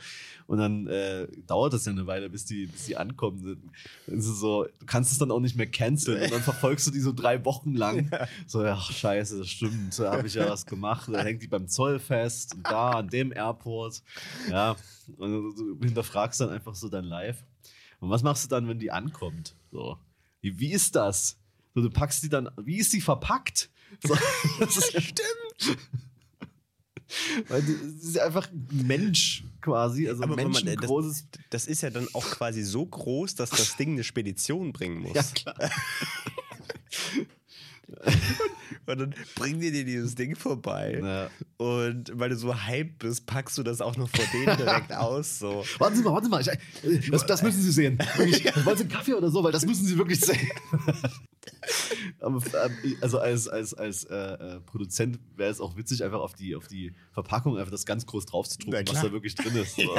Und dann äh, dauert das ja eine Weile, bis die, bis die ankommen. Ist es so, du kannst es dann auch nicht mehr canceln. Und dann verfolgst du die so drei Wochen lang. (laughs) So, ach scheiße, das stimmt, da habe ich ja was gemacht. Dann hängt die beim Zoll fest und da an dem Airport. Ja, und du hinterfragst dann einfach so dein Live. Und was machst du dann, wenn die ankommt? So, wie, wie ist das? So, du packst die dann, wie ist die verpackt? So, (laughs) das ist, Stimmt. Weil die, sie ist ja einfach ein Mensch quasi, also Aber Moment, das- menschengroßes. Das ist ja dann auch quasi so groß, dass das Ding eine Spedition bringen muss. Ja, klar. (laughs) Und dann bringen die dir dieses Ding vorbei. Ja. Und weil du so hype bist, packst du das auch noch vor denen direkt (laughs) aus. So. Warten Sie mal, warten Sie mal. Ich, äh, das, das müssen Sie sehen. Wirklich, (laughs) wollen Sie einen Kaffee oder so? Weil das müssen Sie wirklich sehen. Ähm, also als, als, als äh, äh, Produzent wäre es auch witzig, einfach auf die, auf die Verpackung einfach das ganz groß drauf zu drucken, was da wirklich drin ist. (laughs) So.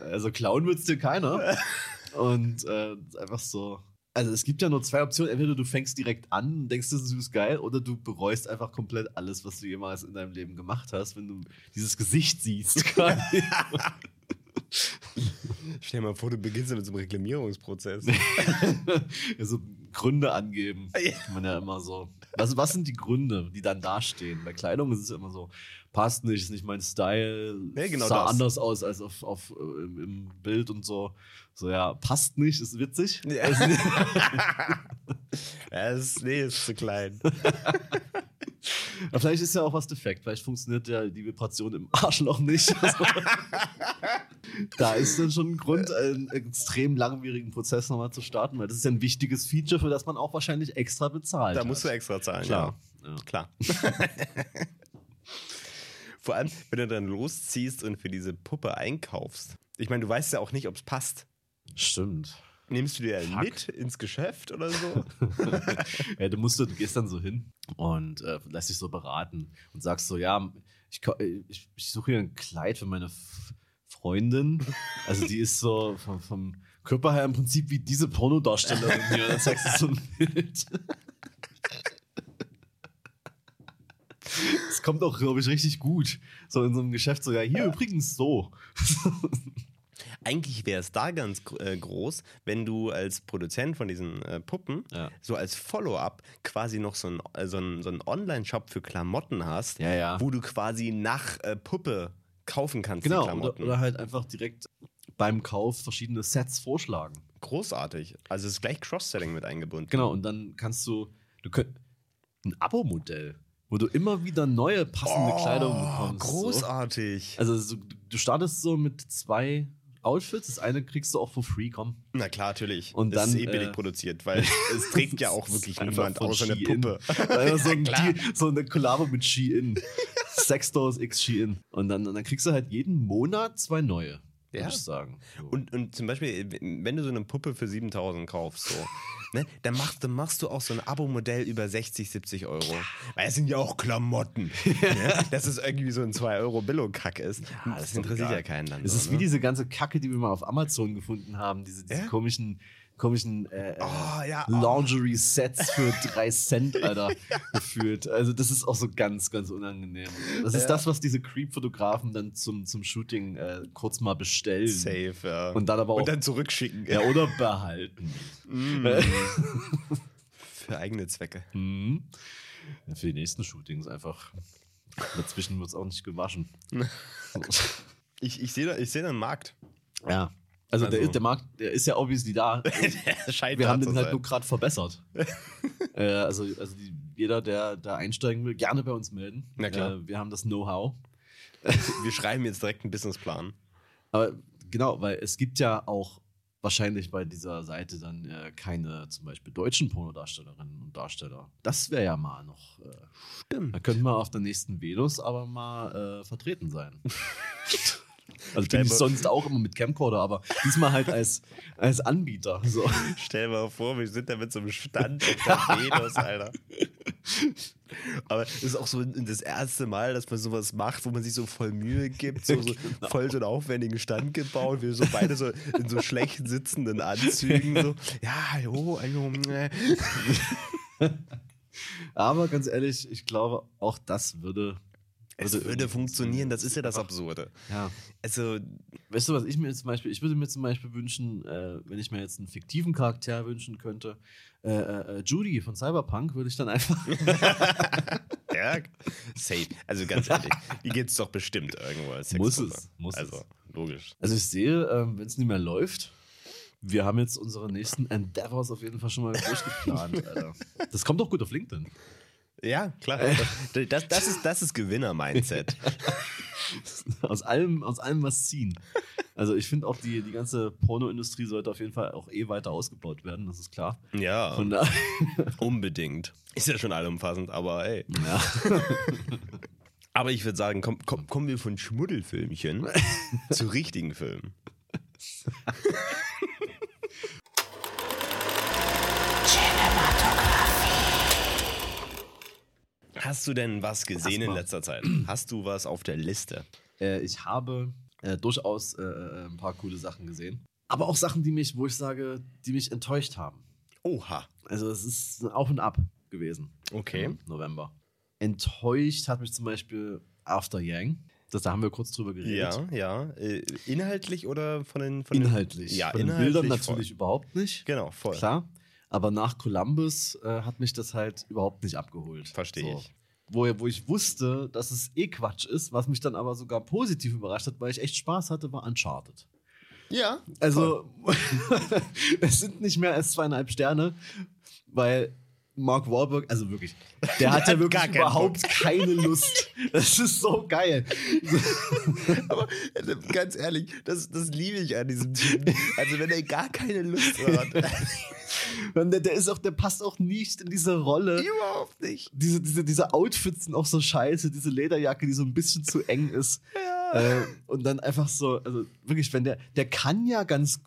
(laughs) also klauen wird es dir keiner. Und äh, einfach so. Also es gibt ja nur zwei Optionen. Entweder du fängst direkt an und denkst, das ist geil, oder du bereust einfach komplett alles, was du jemals in deinem Leben gemacht hast, wenn du dieses Gesicht siehst. (laughs) Stell dir mal vor, du beginnst mit so einem Reklamierungsprozess. (laughs) also Gründe angeben. Ja. Kann man ja immer so. Was, was sind die Gründe, die dann dastehen? Bei Kleidung ist es immer so, passt nicht, ist nicht mein Style, Ja, genau sah das. anders aus als auf, auf, äh, im, im Bild und so. So, ja, passt nicht, ist witzig. Ja. (laughs) (laughs) ja, ist, nee, ist zu klein. Aber vielleicht ist ja auch was defekt. Vielleicht funktioniert ja die Vibration im Arschloch nicht. (laughs) Also, da ist dann schon ein Grund, einen extrem langwierigen Prozess nochmal zu starten, weil das ist ja ein wichtiges Feature, für das man auch wahrscheinlich extra bezahlt. Da musst du hat. extra zahlen. Klar. Ja. Ja. Klar. (laughs) Vor allem, wenn du dann losziehst und für diese Puppe einkaufst. Ich meine, du weißt ja auch nicht, ob es passt. Stimmt. Nimmst du dir Fuck. mit ins Geschäft oder so? (laughs) ja, du musst, du gehst dann so hin und äh, lässt dich so beraten und sagst so, ja, ich, ich, ich suche hier ein Kleid für meine F Freundin. Also die ist so vom, vom Körper her im Prinzip wie diese Pornodarstellerin hier. Und dann zeigst du so ein Bild. Es kommt auch, glaube ich, richtig gut. So in so einem Geschäft, so, ja, hier übrigens so. (laughs) Eigentlich wäre es da ganz äh, groß, wenn du als Produzent von diesen äh, Puppen Ja. so als Follow-up quasi noch so einen äh, so ein, so ein Online-Shop für Klamotten hast, Ja, ja. wo du quasi nach äh, Puppe kaufen kannst, Genau, oder, Klamotten. oder halt einfach direkt beim Kauf verschiedene Sets vorschlagen. Großartig. Also es ist gleich Cross-Selling mit eingebunden. Genau, und dann kannst du, du könnt, ein Abo-Modell, wo du immer wieder neue passende Kleidung bekommst. Oh, Großartig. So. Also so, du startest so mit zwei Outfits, das eine kriegst du auch for free, komm. Na klar, natürlich. Und das ist dann, eh billig äh, produziert, weil (laughs) es trägt ja auch wirklich ist niemand außer eine. Puppe. (laughs) Also so, ein, (laughs) die, so eine Kollabo mit Shein. Sexstores x Shein. Und dann, und dann kriegst du halt jeden Monat zwei neue, Ja. würde ich sagen. So. Und, und zum Beispiel, wenn du so eine Puppe für 7000 kaufst, so, ne, dann, machst, dann machst du auch so ein Abo-Modell über 60, 70 Euro. Weil es sind ja auch Klamotten. (laughs) ne? Dass es irgendwie so ein 2-Euro-Billo-Kack ist. das ist doch interessiert ja keinen dann. Es so, ist wie ne? diese ganze Kacke, die wir mal auf Amazon gefunden haben, diese, diese Ja? komischen, komischen äh, äh, Oh, ja, oh. Lingerie-Sets für (laughs) drei Cent, Alter, gefühlt. Also das ist auch so ganz, ganz unangenehm. Das ist Ja. das, was diese Creep-Fotografen dann zum, zum Shooting äh, kurz mal bestellen. Safe, ja. Und dann aber auch Und dann zurückschicken. ja, oder behalten. Mm. (laughs) Für eigene Zwecke. Mhm. Ja, für die nächsten Shootings einfach. Dazwischen wird es auch nicht gewaschen. (laughs) Ich, ich sehe da, ich seh da einen Markt. ja. Also, der, Also- ist, der Markt, der ist ja obviously da. (laughs) Wir haben den halt sein. nur gerade verbessert. (laughs) äh, also also die, jeder, der da einsteigen will, gerne bei uns melden. Na klar. Äh, wir haben das Know-how. Wir schreiben jetzt direkt einen Businessplan. Aber genau, weil es gibt ja auch wahrscheinlich bei dieser Seite dann äh, keine zum Beispiel deutschen Pornodarstellerinnen und Darsteller. Das wäre ja mal noch. Äh, Stimmt. da könnten wir auf der nächsten Venus aber mal äh, vertreten sein. (laughs) Also bin ich sonst auch immer mit Camcorder, aber diesmal halt als, als Anbieter. So. Stell dir mal vor, wir sind da mit so einem Stand (laughs) Venus, Alter. Aber es ist auch so das erste Mal, dass man sowas macht, wo man sich so voll Mühe gibt, so, so (laughs) Genau. voll so einen aufwendigen Stand gebaut, wir so beide so in so schlecht sitzenden Anzügen, so, (laughs) ja, hallo, hallo, äh. Aber ganz ehrlich, ich glaube, auch das würde. Es würde funktionieren, das ist ja das Absurde. Ja. Also, Weißt du, was ich mir zum Beispiel, ich würde mir zum Beispiel wünschen, äh, wenn ich mir jetzt einen fiktiven Charakter wünschen könnte, äh, äh, äh, Judy von Cyberpunk würde ich dann einfach. (laughs) ja, safe. Also ganz ehrlich, die es doch bestimmt irgendwo als Muss es, muss Also, es. logisch. Also ich sehe, ähm, wenn es nicht mehr läuft, wir haben jetzt unsere nächsten Endeavors auf jeden Fall schon mal durchgeplant, (laughs) Alter. Das kommt doch gut auf LinkedIn. Ja, klar. Das, das, das ist, das ist Gewinner-Mindset. (laughs) aus, allem, aus allem was ziehen. Also ich finde auch, die, die ganze Pornoindustrie sollte auf jeden Fall auch eh weiter ausgebaut werden, das ist klar. Ja, Von da (laughs) unbedingt. Ist ja schon allumfassend, aber ey. ja. (laughs) Aber ich würde sagen, komm, komm, kommen wir von Schmuddelfilmchen zu richtigen Filmen. Hast du denn was gesehen in letzter Zeit? (clears throat) Hast du was auf der Liste? äh, ich habe äh, durchaus äh, äh, ein paar coole Sachen gesehen. Aber auch Sachen, die mich, wo ich sage, die mich enttäuscht haben. Oha. Also es ist ein Auf und Ab gewesen. Okay. Im November. Enttäuscht hat mich zum Beispiel After Yang. Das, da haben wir kurz drüber geredet. Ja, ja. Äh, inhaltlich oder von den. Von Inhaltlich. Den, ja, Von den inhaltlich. Bildern voll. natürlich überhaupt nicht. Genau, voll. Klar. Aber nach Columbus äh, hat mich das halt überhaupt nicht abgeholt. Verstehe ich. Wo, wo ich wusste, dass es eh Quatsch ist, was mich dann aber sogar positiv überrascht hat, weil ich echt Spaß hatte, war Uncharted. Ja. Also, (laughs) es sind nicht mehr als zweieinhalb Sterne, weil Mark Wahlberg, also wirklich, der (laughs) hat ja wirklich überhaupt keine Lust. (laughs) Das ist so geil. (laughs) Aber also, ganz ehrlich, das, das liebe ich an diesem Typen. Also, wenn er gar keine Lust hat. Der, der ist auch, der passt auch nicht in diese Rolle. Überhaupt nicht. Diese, diese, diese Outfits sind auch so scheiße, diese Lederjacke, die so ein bisschen zu eng ist. Äh, und dann einfach so, also wirklich, wenn der, der kann ja ganz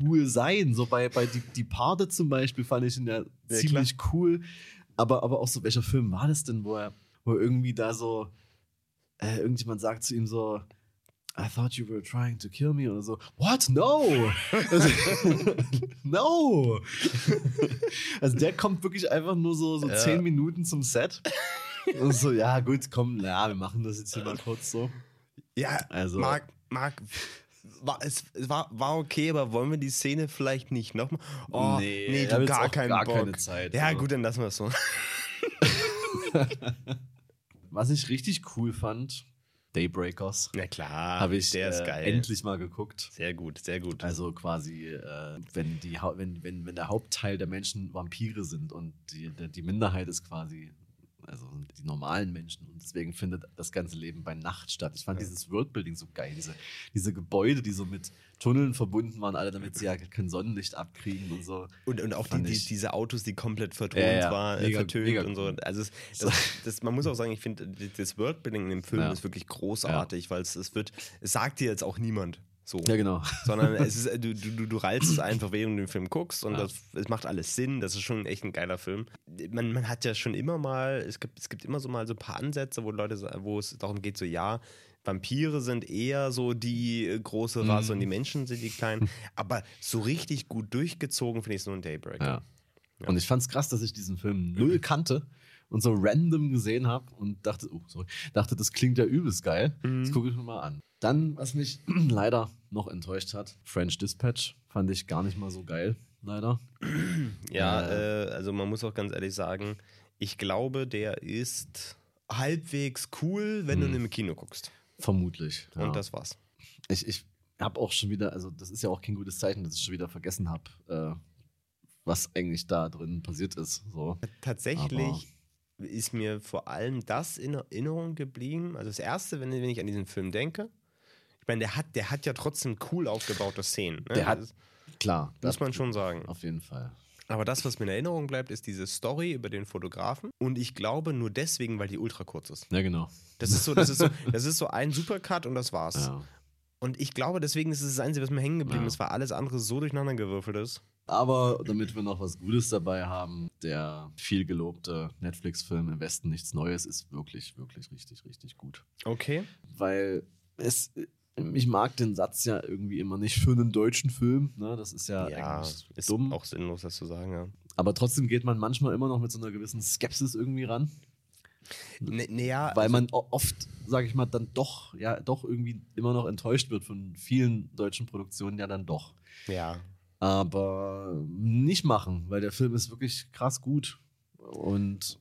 cool sein. So bei, bei die, die Parde zum Beispiel fand ich ihn ja, Ja, ziemlich cool. Aber, aber auch so, welcher Film war das denn, wo er, wo er irgendwie da so, äh, irgendjemand sagt zu ihm so, I thought you were trying to kill me oder so. What? No! Also, (laughs) no! Also der kommt wirklich einfach nur so, so Ja. zehn Minuten zum Set. Und so, ja, gut, komm, ja, wir machen das jetzt hier mal kurz so. Ja, Also- Marc, Marc, war, es war, war okay, aber wollen wir die Szene vielleicht nicht nochmal? Oh, Nee, nee, du hab gar keinen gar Bock. keine Zeit, Ja, so. gut, dann lassen wir es so. (laughs) Was ich richtig cool fand, Daybreakers, Na klar, habe ich der ist äh, geil. endlich mal geguckt. Sehr gut, sehr gut. Also quasi, äh, wenn, die, wenn, wenn, wenn der Hauptteil der Menschen Vampire sind und die, die Minderheit ist quasi, also die normalen Menschen. Und deswegen findet das ganze Leben bei Nacht statt. Ich fand dieses Worldbuilding so geil. Diese, diese Gebäude, die so mit Tunneln verbunden waren, alle damit sie ja kein Sonnenlicht abkriegen und so. Und, und auch die, die, diese Autos, die komplett vertont Ja, ja. waren, Mega- vertönt mega und so. Also es, (laughs) das, das, man muss auch sagen, ich finde, das Worldbuilding in dem Film Ja. ist wirklich großartig, weil es, es wird, es sagt dir jetzt auch niemand so. Ja, genau. Sondern (laughs) es ist, du, du, du- reizt es einfach, während du den Film guckst und Ja. das, es macht alles Sinn. Das ist schon echt ein geiler Film. Man, man hat ja schon immer mal, es gibt, es gibt immer so mal so ein paar Ansätze, wo Leute, wo es darum geht, so ja, Vampire sind eher so die äh, große Rasse Mhm. und die Menschen sind die kleinen. (laughs) Aber so richtig gut durchgezogen finde ich es nur ein Daybreak. Ja. Und ich fand's krass, dass ich diesen Film null kannte und so random gesehen habe und dachte, oh, sorry, dachte, das klingt ja übelst geil. Mhm. Das gucke ich mir mal an. Dann, was mich (clears throat) leider noch enttäuscht hat, French Dispatch fand ich gar nicht mal so geil, leider. (clears throat) Ja, äh, also man muss auch ganz ehrlich sagen, ich glaube, der ist halbwegs cool, wenn du ihn im Kino guckst. Vermutlich. Ja. Und das war's. ich ich habe auch schon wieder, also das ist ja auch kein gutes Zeichen, dass ich schon wieder vergessen habe, äh, was eigentlich da drin passiert ist. So. Tatsächlich ist mir vor allem das in Erinnerung geblieben. Also das Erste, wenn, wenn ich an diesen Film denke, ich meine, der hat, der hat ja trotzdem cool aufgebaute Szenen. Ne? Der hat, das klar, muss man schon sagen. auf jeden Fall. Aber das, was mir in Erinnerung bleibt, ist diese Story über den Fotografen. Und ich glaube nur deswegen, weil die ultra kurz ist. Ja, genau. Das ist so, das ist so, (laughs) das ist so ein Supercut und das war's. Ja. Und ich glaube, deswegen ist es das Einzige, was mir hängen geblieben Ja. ist, weil alles andere so durcheinander gewürfelt ist. Aber damit wir noch was Gutes dabei haben, der viel gelobte Netflix-Film Im Westen nichts Neues ist wirklich, wirklich richtig, richtig gut. Okay. Weil es, ich mag den Satz ja irgendwie immer nicht für einen deutschen Film. Ne? Das ist ja, Ja, eigentlich ist dumm. auch sinnlos, das zu sagen, ja. Aber trotzdem geht man manchmal immer noch mit so einer gewissen Skepsis irgendwie ran. Ne, ne, ja, Weil also- man oft, sage ich mal, dann doch, ja, doch irgendwie immer noch enttäuscht wird von vielen deutschen Produktionen, ja dann doch. Ja. Aber nicht machen, weil der Film ist wirklich krass gut. Und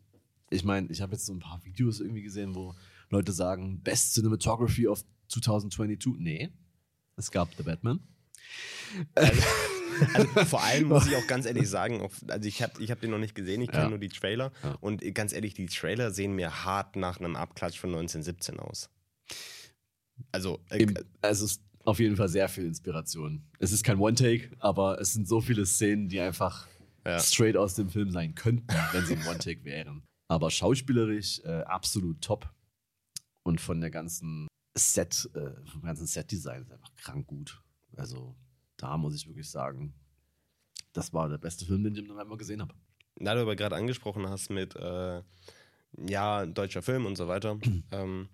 ich meine, ich habe jetzt so ein paar Videos irgendwie gesehen, wo Leute sagen, Best Cinematography of 2022. Nee, es gab The Batman. Also vor allem muss ich (laughs) auch ganz ehrlich sagen, also ich habe ich hab den noch nicht gesehen, ich kenne Ja. nur die Trailer. Ja. Und ganz ehrlich, die Trailer sehen mir hart nach einem Abklatsch von 1917 aus. Also, äh, Im, es ist auf jeden Fall sehr viel Inspiration. Es ist kein One-Take, aber es sind so viele Szenen, die einfach Ja. straight aus dem Film sein könnten, wenn sie ein One-Take (laughs) wären. Aber schauspielerisch äh, absolut top. Und von der ganzen Set, äh, vom ganzen Set-Design ist einfach krank gut. Also da muss ich wirklich sagen, das war der beste Film, den ich im November gesehen habe. da du aber gerade angesprochen hast mit, äh, ja, deutscher Film und so weiter. (clears throat) ähm,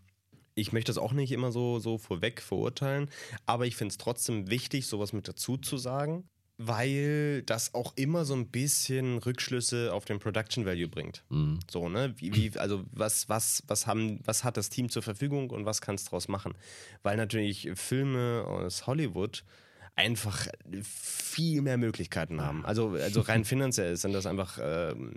ich möchte das auch nicht immer so, so vorweg verurteilen, aber ich finde es trotzdem wichtig, sowas mit dazu zu sagen, weil das auch immer so ein bisschen Rückschlüsse auf den Production Value bringt. Mhm. So, ne? Wie, wie, also was, was, was, haben, was hat das Team zur Verfügung und was kann es daraus machen? Weil natürlich Filme aus Hollywood einfach viel mehr Möglichkeiten haben. Also, also rein (laughs) finanziell sind das einfach, ähm,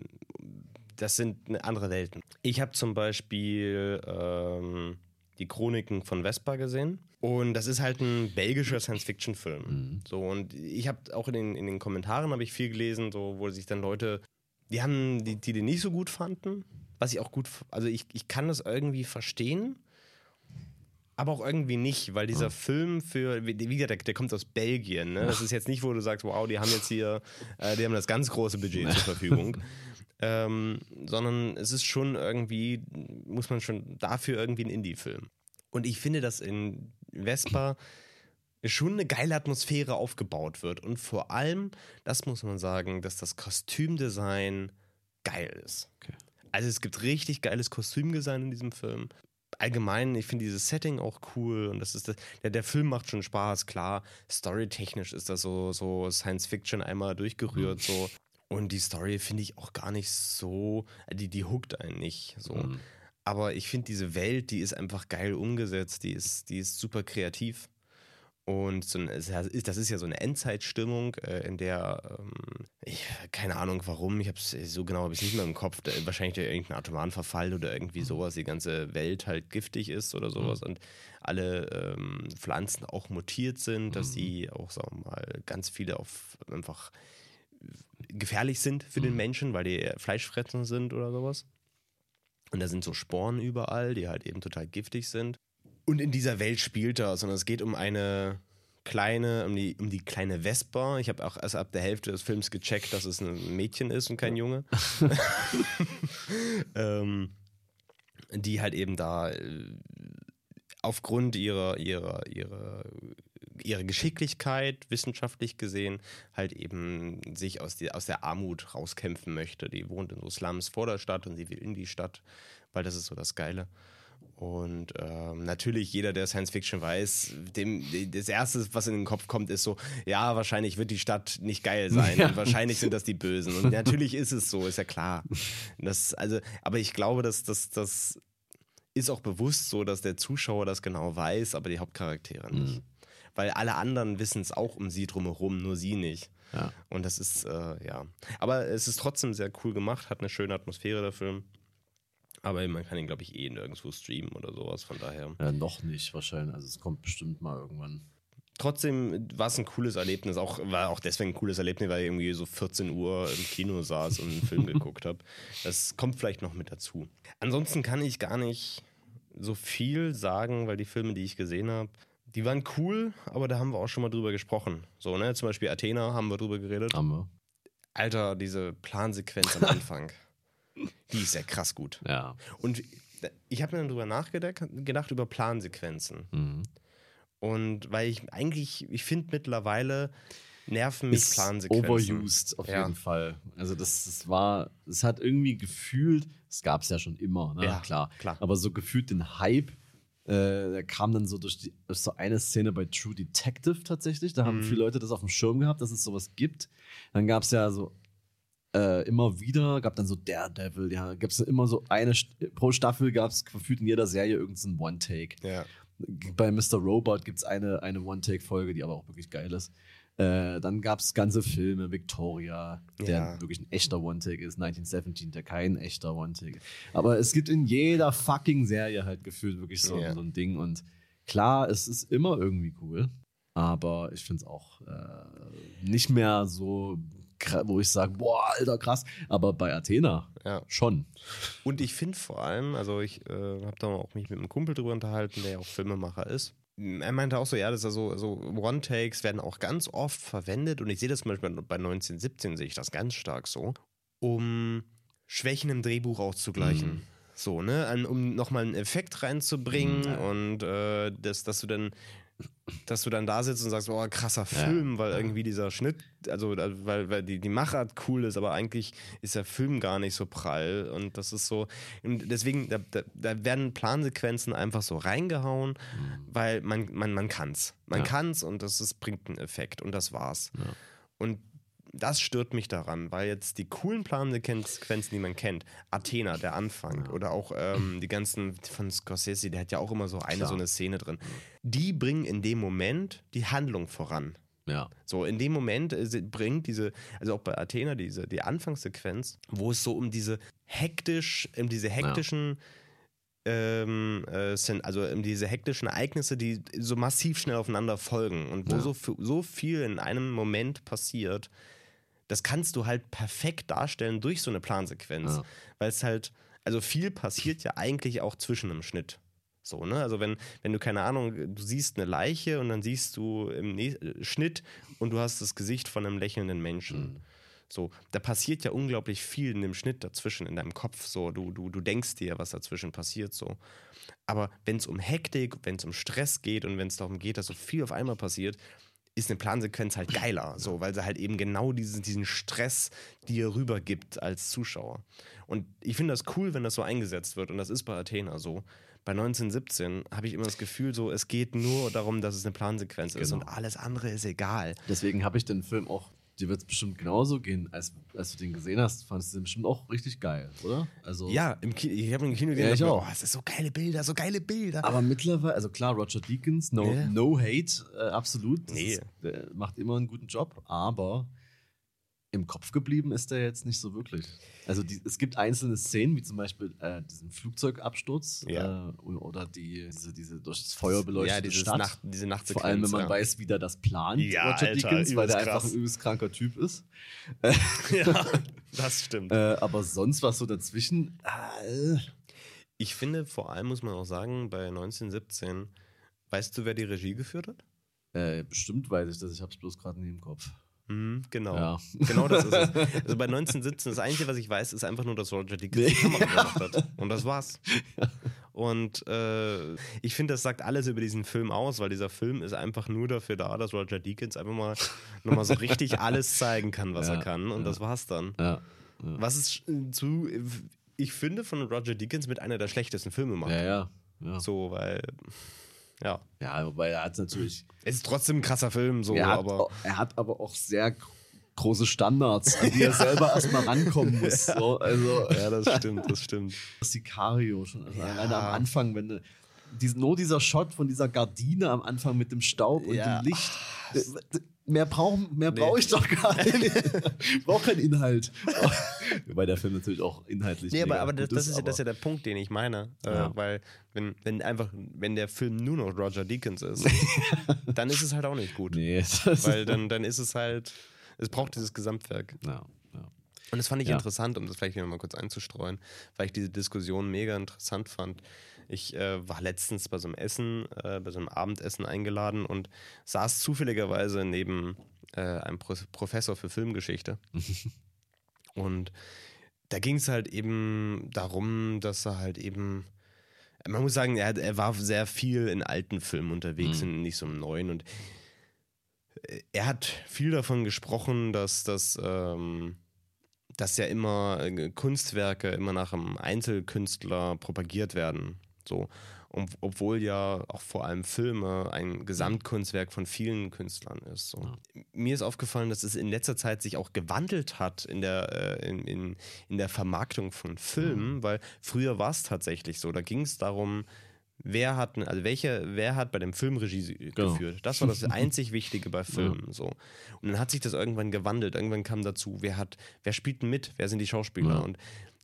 das sind eine andere Welten. Ich habe zum Beispiel ähm, die Chroniken von Vespa gesehen. Und das ist halt ein belgischer Science-Fiction-Film. Mhm. So, und ich habe auch in den, in den Kommentaren habe ich viel gelesen, so, wo sich dann Leute, die haben, die, die den nicht so gut fanden, was ich auch gut, also ich, ich kann das irgendwie verstehen, aber auch irgendwie nicht, weil dieser Film für, wie gesagt, der, der kommt aus Belgien, ne? Das ist jetzt nicht, wo du sagst, wow, die haben jetzt hier, äh, die haben das ganz große Budget zur Verfügung. (laughs) Ähm, sondern es ist schon irgendwie, muss man schon dafür irgendwie ein Indie-Film. Und ich finde, dass in Vespa schon eine geile Atmosphäre aufgebaut wird. Und vor allem, das muss man sagen, dass das Kostümdesign geil ist. Okay. Also es gibt richtig geiles Kostümdesign in diesem Film. Allgemein, ich finde dieses Setting auch cool und das ist das, der, der Film macht schon Spaß, klar. Storytechnisch ist das so, so Science Fiction einmal durchgerührt, so. Und die Story finde ich auch gar nicht so, die, die hookt einen nicht, so. Mhm. Aber ich finde diese Welt, die ist einfach geil umgesetzt, die ist, die ist super kreativ. Und so ein, das ist ja so eine Endzeitstimmung, äh, in der, ähm, ich, keine Ahnung warum, ich habe es so genau habe ich nicht mehr im Kopf, wahrscheinlich der irgendein atomaren Verfall oder irgendwie sowas, die ganze Welt halt giftig ist oder sowas und alle ähm, Pflanzen auch mutiert sind, dass sie auch, sagen wir mal, ganz viele auf einfach gefährlich sind für den Menschen, weil die Fleischfresser sind oder sowas. Und da sind so Sporen überall, die halt eben total giftig sind. Und in dieser Welt spielt das. Und es geht um eine kleine, um die, um die kleine Vespa. Ich habe auch erst ab der Hälfte des Films gecheckt, dass es ein Mädchen ist und kein Junge. (laughs) ähm, die halt eben da äh, aufgrund ihrer, ihrer, ihrer, ihrer Geschicklichkeit, wissenschaftlich gesehen, halt eben sich aus, die, aus der Armut rauskämpfen möchte. Die wohnt in so Slums vor der Stadt und sie will in die Stadt, weil das ist so das Geile. Und ähm, natürlich, jeder, der Science Fiction weiß, dem das Erste, was in den Kopf kommt, ist so, ja, wahrscheinlich wird die Stadt nicht geil sein (laughs) Ja. und wahrscheinlich sind das die Bösen. Und natürlich ist es so, ist ja klar. Das, also, aber ich glaube, dass das, das ist auch bewusst so, dass der Zuschauer das genau weiß, aber die Hauptcharaktere nicht. Weil alle anderen wissen es auch um sie drumherum, nur sie nicht. Ja. Und das ist, äh, ja. Aber es ist trotzdem sehr cool gemacht, hat eine schöne Atmosphäre, der Film. Aber man kann ihn, glaube ich, eh nirgendwo streamen oder sowas, von daher. Ja, noch nicht wahrscheinlich. Also es kommt bestimmt mal irgendwann. Trotzdem war es ein cooles Erlebnis, auch, war auch deswegen ein cooles Erlebnis, weil ich irgendwie so 14 Uhr im Kino saß und einen Film (laughs) geguckt habe. Das kommt vielleicht noch mit dazu. Ansonsten kann ich gar nicht so viel sagen, weil die Filme, die ich gesehen habe, die waren cool, aber da haben wir auch schon mal drüber gesprochen. So, ne? Zum Beispiel Athena haben wir drüber geredet. Haben wir. Alter, diese Plansequenz am Anfang, (laughs) die ist ja krass gut. Ja. Und ich habe mir dann drüber nachgedacht, gedacht über Plansequenzen. Mhm. Und weil ich eigentlich, ich finde mittlerweile nerven mich Ist Plansequenzen. overused auf Ja. jeden Fall. Also das, das war, es hat irgendwie gefühlt, es gab es ja schon immer, ne? Ja, klar. klar. Aber so gefühlt den Hype, äh, der kam dann so durch die, durch so eine Szene bei True Detective tatsächlich. Da haben Mhm. viele Leute das auf dem Schirm gehabt, dass es sowas gibt. Dann gab es ja so äh, immer wieder, gab dann so Daredevil, ja, gab es immer so eine, pro Staffel gab es gefühlt in jeder Serie irgendeinen One-Take. Ja. Bei Mr. Robot gibt es eine, eine One-Take-Folge, die aber auch wirklich geil ist. Äh, dann gab es ganze Filme, Victoria, der Ja. wirklich ein echter One-Take ist, 1917, der kein echter One-Take ist. Aber es gibt in jeder fucking Serie halt gefühlt wirklich so, Ja. so ein Ding. Und klar, es ist immer irgendwie cool. Aber ich finde es auch äh, nicht mehr so, wo ich sage, boah, alter, krass. Aber bei Athena Ja. schon. Und ich finde vor allem, also ich äh, habe da auch mich mit einem Kumpel drüber unterhalten, der ja auch Filmemacher ist. Er meinte auch so, ja, das ist also, also One-Takes werden auch ganz oft verwendet und ich sehe das zum Beispiel bei 1917 sehe ich das ganz stark so, um Schwächen im Drehbuch auszugleichen. Mhm. So, ne, An, um nochmal einen Effekt reinzubringen Mhm, und äh, das, dass du dann dass du dann da sitzt und sagst, oh, krasser Film, weil irgendwie dieser Schnitt, also weil, weil die, die Machart cool ist, aber eigentlich ist der Film gar nicht so prall. Und das ist so, und deswegen, da, da, werden Plansequenzen einfach so reingehauen, weil man, man, man kann's. Man Ja. kann's und das ist, bringt einen Effekt und das war's. Ja. Und das stört mich daran, weil jetzt die coolen Plansequenzen, die man kennt, Athena, der Anfang, oder auch ähm, die ganzen von Scorsese, der hat ja auch immer so eine Klar. so eine Szene drin. Die bringen in dem Moment die Handlung voran. Ja. So, in dem Moment äh, bringt diese, also auch bei Athena, diese, die Anfangssequenz, wo es so um diese hektisch, um diese hektischen, ähm, äh, also um diese hektischen Ereignisse, die so massiv schnell aufeinander folgen und wo Ja. so, so viel in einem Moment passiert, das kannst du halt perfekt darstellen durch so eine Plansequenz. Ja. Weil es halt, also viel passiert ja eigentlich auch zwischen einem Schnitt. So, ne? Also wenn, wenn du, keine Ahnung, du siehst eine Leiche und dann siehst du im Nä- äh, Schnitt und du hast das Gesicht von einem lächelnden Menschen. So, da passiert ja unglaublich viel in dem Schnitt dazwischen, in deinem Kopf. So, du, du, du denkst dir, was dazwischen passiert. So. Aber wenn es um Hektik, wenn es um Stress geht und wenn es darum geht, dass so viel auf einmal passiert, ist eine Plansequenz halt geiler, so, weil sie halt eben genau diesen, diesen Stress dir rübergibt als Zuschauer. Und ich finde das cool, wenn das so eingesetzt wird und das ist bei Athena so. Bei 1917 habe ich immer das Gefühl, so, es geht nur darum, dass es eine Plansequenz ist Genau. und alles andere ist egal. Deswegen habe ich den Film auch, dir wird es bestimmt genauso gehen, als, als du den gesehen hast, fandest du den bestimmt auch richtig geil, oder? Also, Ja, im Kino, ich habe im Kino gesehen, Ja, ich auch. Oh, es ist so geile Bilder, so geile Bilder. Aber mittlerweile, also klar, Roger Deakins, no, Ja. no hate, äh, absolut. Das Nee. Ist, der macht immer einen guten Job, aber im Kopf geblieben ist er jetzt nicht so wirklich. Also die, es gibt einzelne Szenen, wie zum Beispiel äh, diesen Flugzeugabsturz Ja. äh, oder die, diese, diese durch das Feuer beleuchtete ja, Stadt. Nacht, diese Nachtsequenz. Vor allem, wenn man ja. weiß, wie der das plant, Ja, Roger Alter, Deakins, weil der einfach ein übelst kranker Typ ist. (laughs) ja, das stimmt. Äh, aber sonst was so dazwischen, äh, Ich finde, vor allem muss man auch sagen, bei 1917, weißt du, wer die Regie geführt hat? äh, bestimmt weiß ich das, ich habe es bloß gerade nie im Kopf. Mhm, genau. Ja. Genau das ist es. (laughs) Also bei 1917, das Einzige, was ich weiß, ist einfach nur, dass Roger Deakins die Kamera (laughs) gemacht hat. Und das war's. Und äh, ich finde, das sagt alles über diesen Film aus, weil dieser Film ist einfach nur dafür da, dass Roger Deakins einfach mal nochmal so richtig (laughs) alles zeigen kann, was Ja, er kann. Und ja. das war's dann. Was ist zu, ich finde, von Roger Deakins mit einer der schlechtesten Filme macht. Ja. ja. So, weil, ja. Ja, wobei er hat natürlich. Es (clears throat) ist trotzdem ein krasser Film, so, er, hat, aber. er hat aber auch sehr gr- große Standards, an die er selber (laughs) erstmal rankommen muss. So, also, Ja, das stimmt, das stimmt. (laughs) Sicario schon. Also Ja. Alleine am Anfang, wenn du. Dies, nur dieser Shot von dieser Gardine am Anfang mit dem Staub und Ja. dem Licht. D- d- Mehr brauche mehr Nee. brauch ich doch gar nicht. (laughs) Ich brauche keinen Inhalt. Wobei der Film natürlich auch inhaltlich. Nee, aber, aber das, gut das, ist, ja- das ist aber- ja der Punkt, den ich meine. Äh, Ja. Weil, wenn, wenn einfach, wenn der Film nur noch Roger Deakins ist, (laughs) dann ist es halt auch nicht gut. Nee, Weil dann, dann ist es halt, es braucht dieses Gesamtwerk. ja, ja. Und das fand ich Ja. interessant, um das vielleicht wieder mal kurz einzustreuen, weil ich diese Diskussion mega interessant fand. Ich äh, war letztens bei so einem Essen, äh, bei so einem Abendessen eingeladen und saß zufälligerweise neben äh, einem Pro Professor für Filmgeschichte. (laughs) und da ging es halt eben darum, dass er halt eben, man muss sagen, er, hat, er war sehr viel in alten Filmen unterwegs Mhm. und nicht so im neuen. Und äh, er hat viel davon gesprochen, dass das, ähm, dass ja immer äh, Kunstwerke immer nach einem Einzelkünstler propagiert werden. So. Und, obwohl ja auch vor allem Filme ein Gesamtkunstwerk von vielen Künstlern ist. So. Mir ist aufgefallen, dass es in letzter Zeit sich auch gewandelt hat in der, äh, in, in, in der Vermarktung von Filmen, weil früher war es tatsächlich so. Da ging es darum, wer hat, also welche, wer hat bei dem Film Regie Genau. geführt. Das war das (laughs) einzig Wichtige bei Filmen. So. Und dann hat sich das irgendwann gewandelt. Irgendwann kam dazu, wer hat, wer spielt denn mit, wer sind die Schauspieler? Ja. Und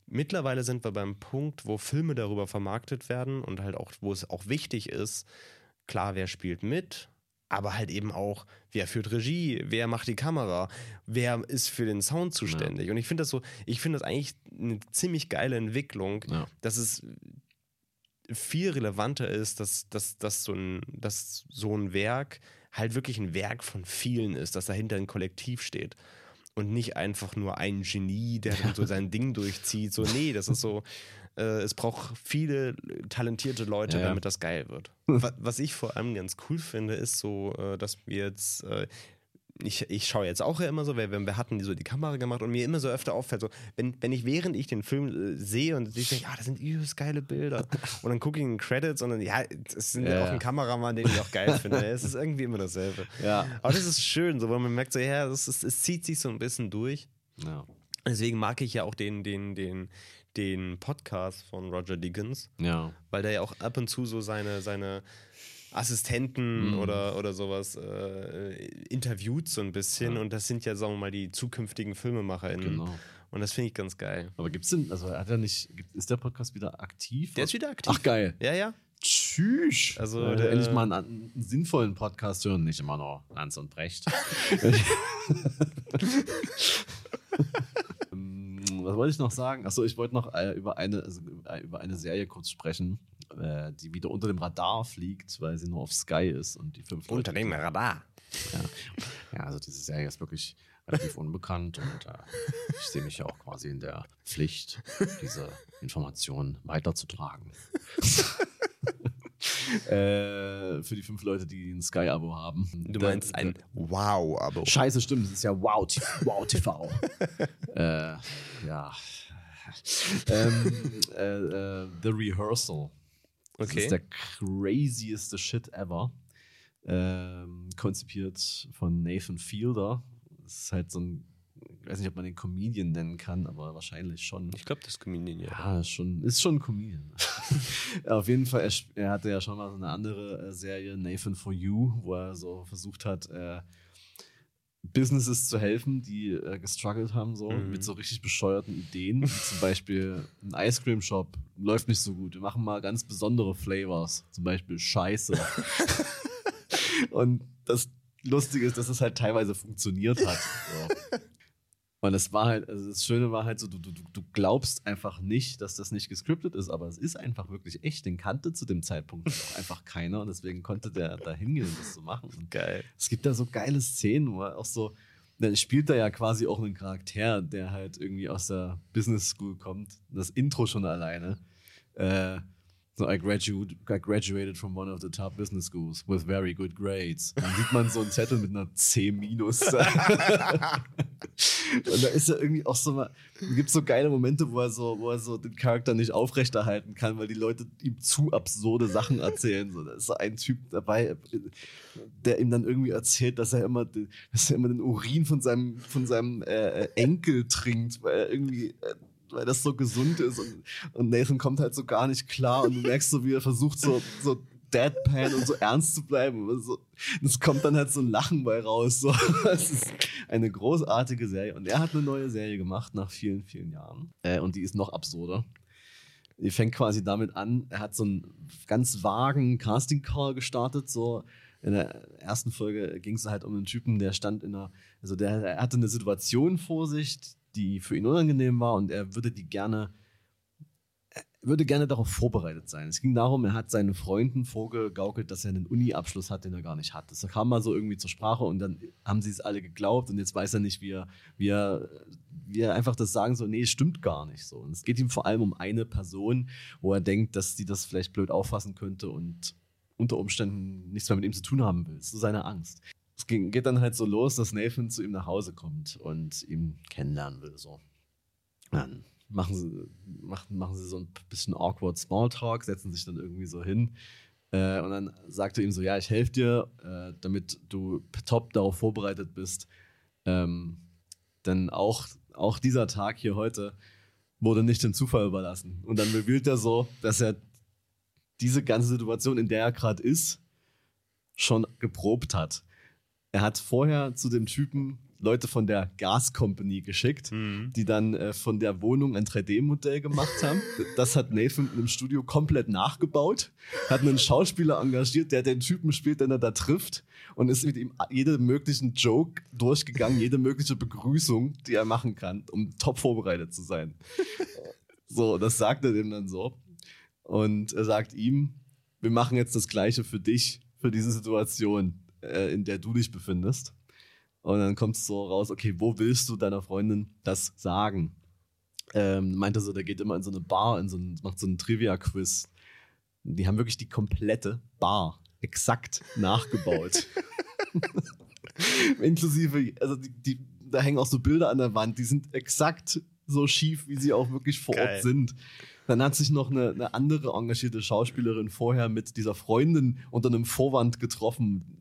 mittlerweile sind wir beim Punkt, wo Filme darüber vermarktet werden und halt auch, wo es auch wichtig ist, klar, wer spielt mit, aber halt eben auch, wer führt Regie, wer macht die Kamera, wer ist für den Sound zuständig. Und ich finde das so, ich finde das eigentlich eine ziemlich geile Entwicklung, Ja. dass es viel relevanter ist, dass, dass, dass, so ein, dass so ein Werk halt wirklich ein Werk von vielen ist, dass dahinter ein Kollektiv steht. Und nicht einfach nur ein Genie, der dann so sein Ding durchzieht. So, nee, das ist so, (laughs) äh, es braucht viele talentierte Leute, Ja, ja. damit das geil wird. (laughs) Wa- Was ich vor allem ganz cool finde, ist so, äh, dass wir jetzt, äh, ich, ich schaue jetzt auch ja immer so, weil wir, wir hatten die so die Kamera gemacht und mir immer so öfter auffällt, so, wenn, wenn ich während ich den Film äh, sehe und ich denke, ja, das sind übelst geile Bilder (laughs) und dann gucke ich in den Credits und dann, ja, es sind Ja, auch ein Kameramann, den ich auch geil finde. Es ist irgendwie immer dasselbe. Ja. Aber das ist schön, so, weil man merkt so, ja, das ist, es zieht sich so ein bisschen durch. Ja. Deswegen mag ich ja auch den, den, den, den Podcast von Roger Deakins, Ja. weil der ja auch ab und zu so seine, seine Assistenten Mhm. oder, oder sowas äh, interviewt so ein bisschen. Ja. Und das sind ja, sagen wir mal, die zukünftigen FilmemacherInnen. Genau. Und das finde ich ganz geil. Aber gibt's denn, also hat er nicht, gibt, ist der Podcast wieder aktiv? Der ist wieder aktiv. Ach geil. Ja, ja. Tschüss. Also, Also der- endlich mal einen, einen sinnvollen Podcast hören, nicht immer nur Lanz und Brecht. (laughs) (laughs) Was wollte ich noch sagen? Achso, ich wollte noch äh, über, eine, also, äh, über eine Serie kurz sprechen, äh, die wieder unter dem Radar fliegt, weil sie nur auf Sky ist und die fünf Unter Leute- dem Radar. Ja. ja, also diese Serie ist wirklich relativ unbekannt und äh, ich sehe mich ja auch quasi in der Pflicht, diese Informationen weiterzutragen. (laughs) (laughs) äh, für die fünf Leute, die ein Sky-Abo haben. Du meinst ein Wow-Abo. Scheiße, stimmt, das ist ja Wow, TV. Wow TV. (laughs) äh, ja. ähm, äh, äh, The Rehearsal. Das Okay. ist der crazieste Shit ever. Ähm, konzipiert von Nathan Fielder. Das ist halt so ein, ich weiß nicht, ob man den Comedian nennen kann, aber wahrscheinlich schon. Ich glaube, das ist Comedian, ja. Ja, ist schon, ist schon ein Comedian. (laughs) Auf jeden Fall, er, er hatte ja schon mal so eine andere äh, Serie, Nathan for You, wo er so versucht hat, äh, Businesses zu helfen, die äh, gestruggelt haben, so Mhm. mit so richtig bescheuerten Ideen. Zum Beispiel ein Ice Cream Shop läuft nicht so gut. Wir machen mal ganz besondere Flavors, zum Beispiel Scheiße. (laughs) Und das Lustige ist, dass es halt teilweise funktioniert hat. So. (laughs) Und es war halt, also das Schöne war halt so, du, du, du glaubst einfach nicht, dass das nicht gescriptet ist, aber es ist einfach wirklich echt. Den kannte zu dem Zeitpunkt auch einfach keiner und deswegen konnte der da hingehen das so machen. Und Geil. es gibt da so geile Szenen, wo er auch so, dann spielt er ja quasi auch einen Charakter, der halt irgendwie aus der Business School kommt. Das Intro schon alleine. Äh, so, I, graduate, I graduated from one of the top business schools with very good grades. Dann sieht man so einen Zettel mit einer C minus. (laughs) Und da ist er irgendwie auch so mal, gibt so geile Momente, wo er so, wo er so den Charakter nicht aufrechterhalten kann, weil die Leute ihm zu absurde Sachen erzählen. So, da ist so ein Typ dabei, der ihm dann irgendwie erzählt, dass er immer, den- dass er immer den Urin von seinem, von seinem äh, Enkel trinkt, weil er irgendwie, äh, weil das so gesund ist und, und Nathan kommt halt so gar nicht klar und du merkst so, wie er versucht so, so Deadpan und so ernst zu bleiben. Und so, es kommt dann halt so ein Lachen bei raus. So. (laughs) Das ist eine großartige Serie. Und er hat eine neue Serie gemacht nach vielen, vielen Jahren. Äh, und die ist noch absurder. Die fängt quasi damit an, er hat so einen ganz vagen Casting-Call gestartet, so in der ersten Folge ging es halt um einen Typen, der stand in einer, also der, er hatte eine Situation vor sich, die für ihn unangenehm war und er würde die gerne, er würde gerne darauf vorbereitet sein. Es ging darum, er hat seinen Freunden vorgegaukelt, dass er einen Uni-Abschluss hat, den er gar nicht hat. Das kam mal so irgendwie zur Sprache und dann haben sie es alle geglaubt und jetzt weiß er nicht, wie er, wie er, wie er einfach das sagen soll, nee, stimmt gar nicht so. Und es geht ihm vor allem um eine Person, wo er denkt, dass die das vielleicht blöd auffassen könnte und unter Umständen nichts mehr mit ihm zu tun haben will. Das ist so seine Angst. Es ging, geht dann halt so los, dass Nathan zu ihm nach Hause kommt und ihn kennenlernen will. So. Dann machen sie, machen, machen sie so ein bisschen awkward Smalltalk, setzen sich dann irgendwie so hin. Äh, und dann sagt er ihm so: Ja, ich helfe dir, äh, damit du top darauf vorbereitet bist. Ähm, denn auch, auch dieser Tag hier heute wurde nicht dem Zufall überlassen. Und dann revealt er so, dass er diese ganze Situation, in der er gerade ist, schon geprobt hat. Er hat vorher zu dem Typen Leute von der Gas Company geschickt, die dann äh, von der Wohnung ein 3D-Modell gemacht haben. Das hat Nathan im Studio komplett nachgebaut, hat einen Schauspieler engagiert, der den Typen spielt, den er da trifft und ist mit ihm jede möglichen Joke durchgegangen, jede mögliche Begrüßung, die er machen kann, um top vorbereitet zu sein. (laughs) So, das sagt er dem dann so. Und er sagt ihm, wir machen jetzt das Gleiche für dich, für diese Situation, äh, in der du dich befindest. Und dann kommt es so raus, okay, wo willst du deiner Freundin das sagen? Ähm, meinte so, der geht immer in so eine Bar, in so ein, macht so einen Trivia-Quiz. Die haben wirklich die komplette Bar exakt nachgebaut. (laughs) Inklusive, also die, die, da hängen auch so Bilder an der Wand, die sind exakt so schief, wie sie auch wirklich vor Geil. Ort sind. Dann hat sich noch eine, eine andere engagierte Schauspielerin vorher mit dieser Freundin unter einem Vorwand getroffen,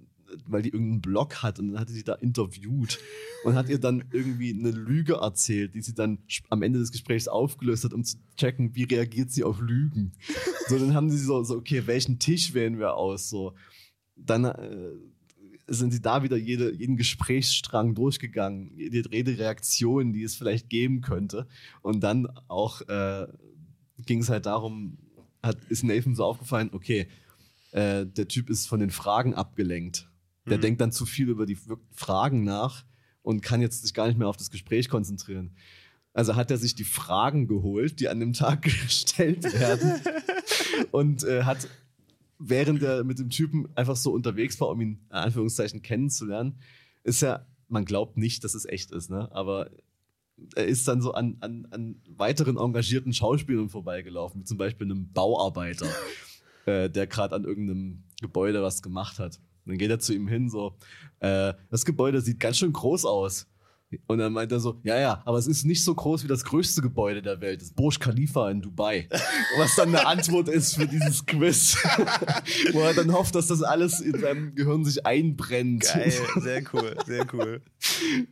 weil die irgendeinen Blog hat und dann hatte sie da interviewt und hat ihr dann irgendwie eine Lüge erzählt, die sie dann am Ende des Gesprächs aufgelöst hat, um zu checken, wie reagiert sie auf Lügen. So, dann haben sie so, so okay, welchen Tisch wählen wir aus? So, dann äh, sind sie da wieder jede, jeden Gesprächsstrang durchgegangen, jede Redereaktion, die es vielleicht geben könnte. Und dann auch äh, ging es halt darum, hat, ist Nathan so aufgefallen, okay, äh, der Typ ist von den Fragen abgelenkt. Der Mhm. denkt dann zu viel über die Fragen nach und kann jetzt sich gar nicht mehr auf das Gespräch konzentrieren. Also hat er sich die Fragen geholt, die an dem Tag (laughs) gestellt werden (laughs) und äh, hat während er mit dem Typen einfach so unterwegs war, um ihn in Anführungszeichen kennenzulernen, ist er, man glaubt nicht, dass es echt ist, ne? aber er ist dann so an, an, an weiteren engagierten Schauspielern vorbeigelaufen, wie zum Beispiel einem Bauarbeiter, (laughs) äh, der gerade an irgendeinem Gebäude was gemacht hat. Und dann geht er zu ihm hin, so, äh, das Gebäude sieht ganz schön groß aus. Und dann meint er so, ja, ja, aber es ist nicht so groß wie das größte Gebäude der Welt, das Burj Khalifa in Dubai. (laughs) Was dann eine Antwort ist für dieses Quiz. (laughs) Wo er dann hofft, dass das alles in seinem Gehirn sich einbrennt. Geil, sehr cool, sehr cool.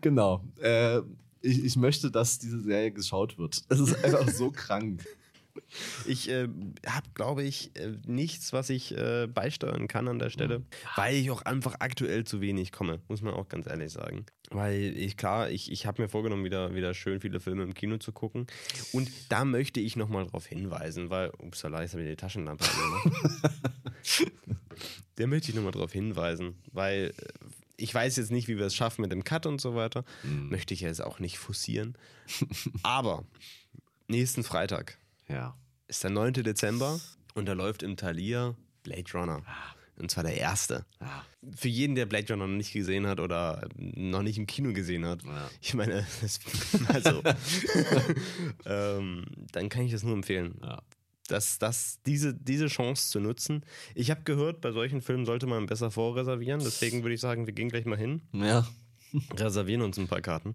Genau. Äh, ich, ich möchte, dass diese Serie geschaut wird. Es ist einfach so krank. Ich äh, habe, glaube ich, äh, nichts, was ich äh, beisteuern kann an der Stelle, weil ich auch einfach aktuell zu wenig komme, muss man auch ganz ehrlich sagen. Weil ich, klar, ich, ich habe mir vorgenommen, wieder, wieder schön viele Filme im Kino zu gucken. Und da möchte ich nochmal drauf hinweisen, weil, upsala, jetzt habe ich die Taschenlampe angemacht. (laughs) Der möchte ich nochmal drauf hinweisen, weil äh, ich weiß jetzt nicht, wie wir es schaffen mit dem Cut und so weiter. Möchte ich jetzt auch nicht forcieren. Aber nächsten Freitag Ja. ist der 9. Dezember und da läuft im Thalia Blade Runner. Und zwar der erste. Ja. Für jeden, der Blade Runner noch nicht gesehen hat oder noch nicht im Kino gesehen hat, Ja. (laughs) ich meine, das, (laughs) also, (laughs) ähm, dann kann ich das nur empfehlen. Ja. Das, das, diese, diese Chance zu nutzen. Ich habe gehört, bei solchen Filmen sollte man besser vorreservieren. Deswegen würde ich sagen, wir gehen gleich mal hin Ja. reservieren uns ein paar Karten.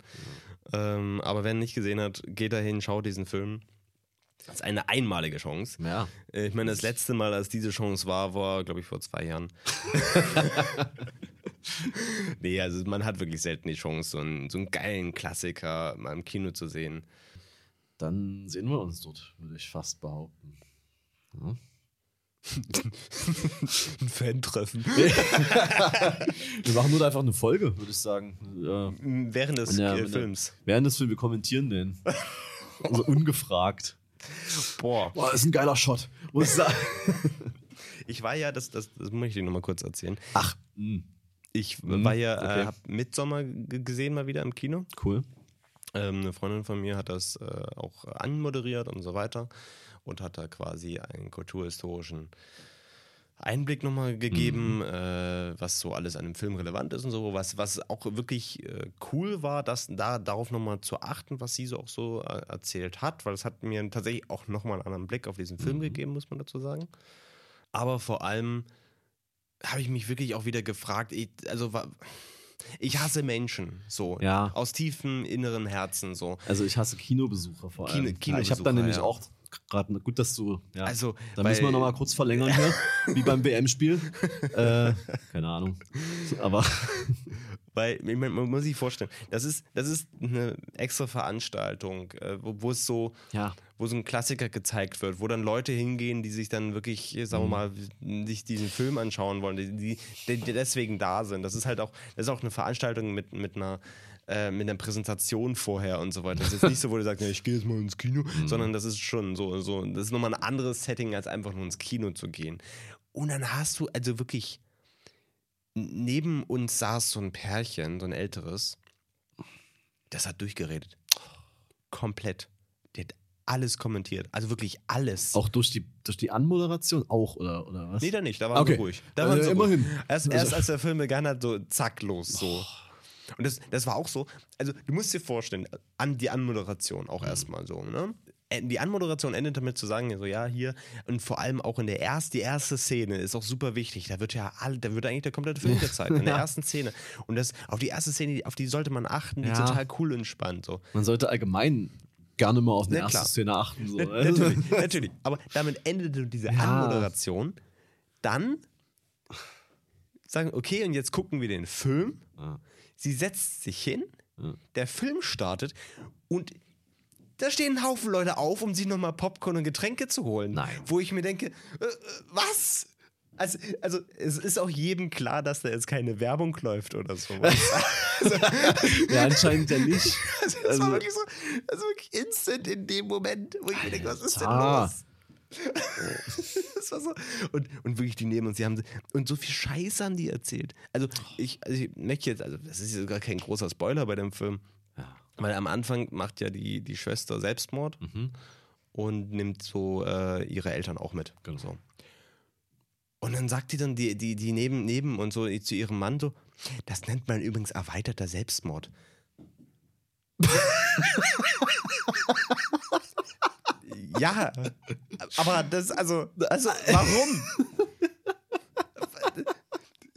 Ähm, aber wer nicht gesehen hat, geht dahin, schaut diesen Film. Das ist eine einmalige Chance. Ja. Äh, Ich meine, das letzte Mal, als diese Chance war, war, glaube ich, vor zwei Jahren. (laughs) nee, also man hat wirklich selten die Chance, so einen, so einen geilen Klassiker mal im Kino zu sehen. Dann sehen wir uns dort, würde ich fast behaupten. Ja. (laughs) Ein Fan-Treffen. (laughs) Wir machen nur einfach eine Folge, würde ich sagen. Ja. Während des Ja, äh, Films. Während des Films, wir kommentieren den. Also ungefragt. Boah. Boah, ist ein geiler Shot. Muss ich sagen. (laughs) Ich war ja, das, das, das möchte ich nochmal kurz erzählen. Ach. Ich Mhm, war ja, okay. äh, hab Midsommer gesehen mal wieder im Kino. cool. Ähm, eine Freundin von mir hat das äh, auch anmoderiert und so weiter und hat da quasi einen kulturhistorischen Einblick nochmal gegeben, äh, was so alles an dem Film relevant ist und so, was, was auch wirklich äh, cool war, das da darauf nochmal zu achten, was sie so auch so äh, erzählt hat, weil es hat mir tatsächlich auch nochmal einen anderen Blick auf diesen Film gegeben, muss man dazu sagen. Aber vor allem habe ich mich wirklich auch wieder gefragt, ich, also wa- ich hasse Menschen, so Ja. aus tiefem inneren Herzen so. Also ich hasse Kinobesucher vor allem. Kino- ja, ich habe da Kinobesucher, nämlich ja. auch gerade, gut, dass du, ja. Also, da müssen wir nochmal kurz verlängern hier, wie beim WM-Spiel. (laughs) äh, keine Ahnung. Aber (laughs) Weil, ich mein, man muss sich vorstellen, das ist, das ist eine extra Veranstaltung, äh, wo, wo es so, ja, wo so ein Klassiker gezeigt wird, wo dann Leute hingehen, die sich dann wirklich, äh, sagen wir mal, sich diesen Film anschauen wollen, die, die, die deswegen da sind. Das ist halt auch, das ist auch eine Veranstaltung mit, mit einer äh, mit einer Präsentation vorher und so weiter. Das ist jetzt nicht so, wo du sagst, (laughs) ja, ich gehe jetzt mal ins Kino, sondern das ist schon so, so, das ist nochmal ein anderes Setting, als einfach nur ins Kino zu gehen. Und dann hast du also wirklich, neben uns saß so ein Pärchen, so ein älteres, das hat durchgeredet. Komplett. Der hat alles kommentiert. Also wirklich alles. Auch durch die, durch die Anmoderation auch, oder, oder was? Nee, da nicht, da waren Okay. sie ruhig. Da Also waren sie immerhin. Ruhig. Erst, Also- erst als der Film begann hat, so zack, los, so. Und das, das war auch so, also du musst dir vorstellen, an die Anmoderation Mhm. auch erstmal so, ne? Äh, Die Anmoderation endet damit zu sagen, so ja, hier, und vor allem auch in der ersten, die erste Szene ist auch super wichtig. Da wird ja all, da wird eigentlich der komplette Film gezeigt, in (laughs) der Ja. ersten Szene. Und das, auf die erste Szene, auf die sollte man achten, die Ja. total cool und spannend. So. Man sollte allgemein gerne mal auf eine erste klar. Szene achten. So. Na- (laughs) Natürlich, natürlich. Aber damit endete diese Ja. Anmoderation. Dann sagen, okay, und jetzt gucken wir den Film. Ja. Sie setzt sich hin, Ja. der Film startet und da stehen ein Haufen Leute auf, um sich nochmal Popcorn und Getränke zu holen. Nein. Wo ich mir denke, äh, äh, was? Also, also es ist auch jedem klar, dass da jetzt keine Werbung läuft oder sowas. (laughs) ja, anscheinend ja nicht. (laughs) Also, das Also- war wirklich so, also wirklich instant in dem Moment, wo ich mir denke, was ist denn los? (laughs) das war so. Und, und wirklich, die nehmen uns, die haben und so viel Scheiße haben die erzählt. Also, ich, also ich möchte jetzt, also das ist jetzt gar kein großer Spoiler bei dem Film, Ja. weil am Anfang macht ja die, die Schwester Selbstmord Mhm. und nimmt so äh, ihre Eltern auch mit. Genau. So. Und dann sagt die dann, die, die, die neben, neben und so zu ihrem Mann so, das nennt man übrigens erweiterter Selbstmord. (laughs) ja, aber das, also, also warum?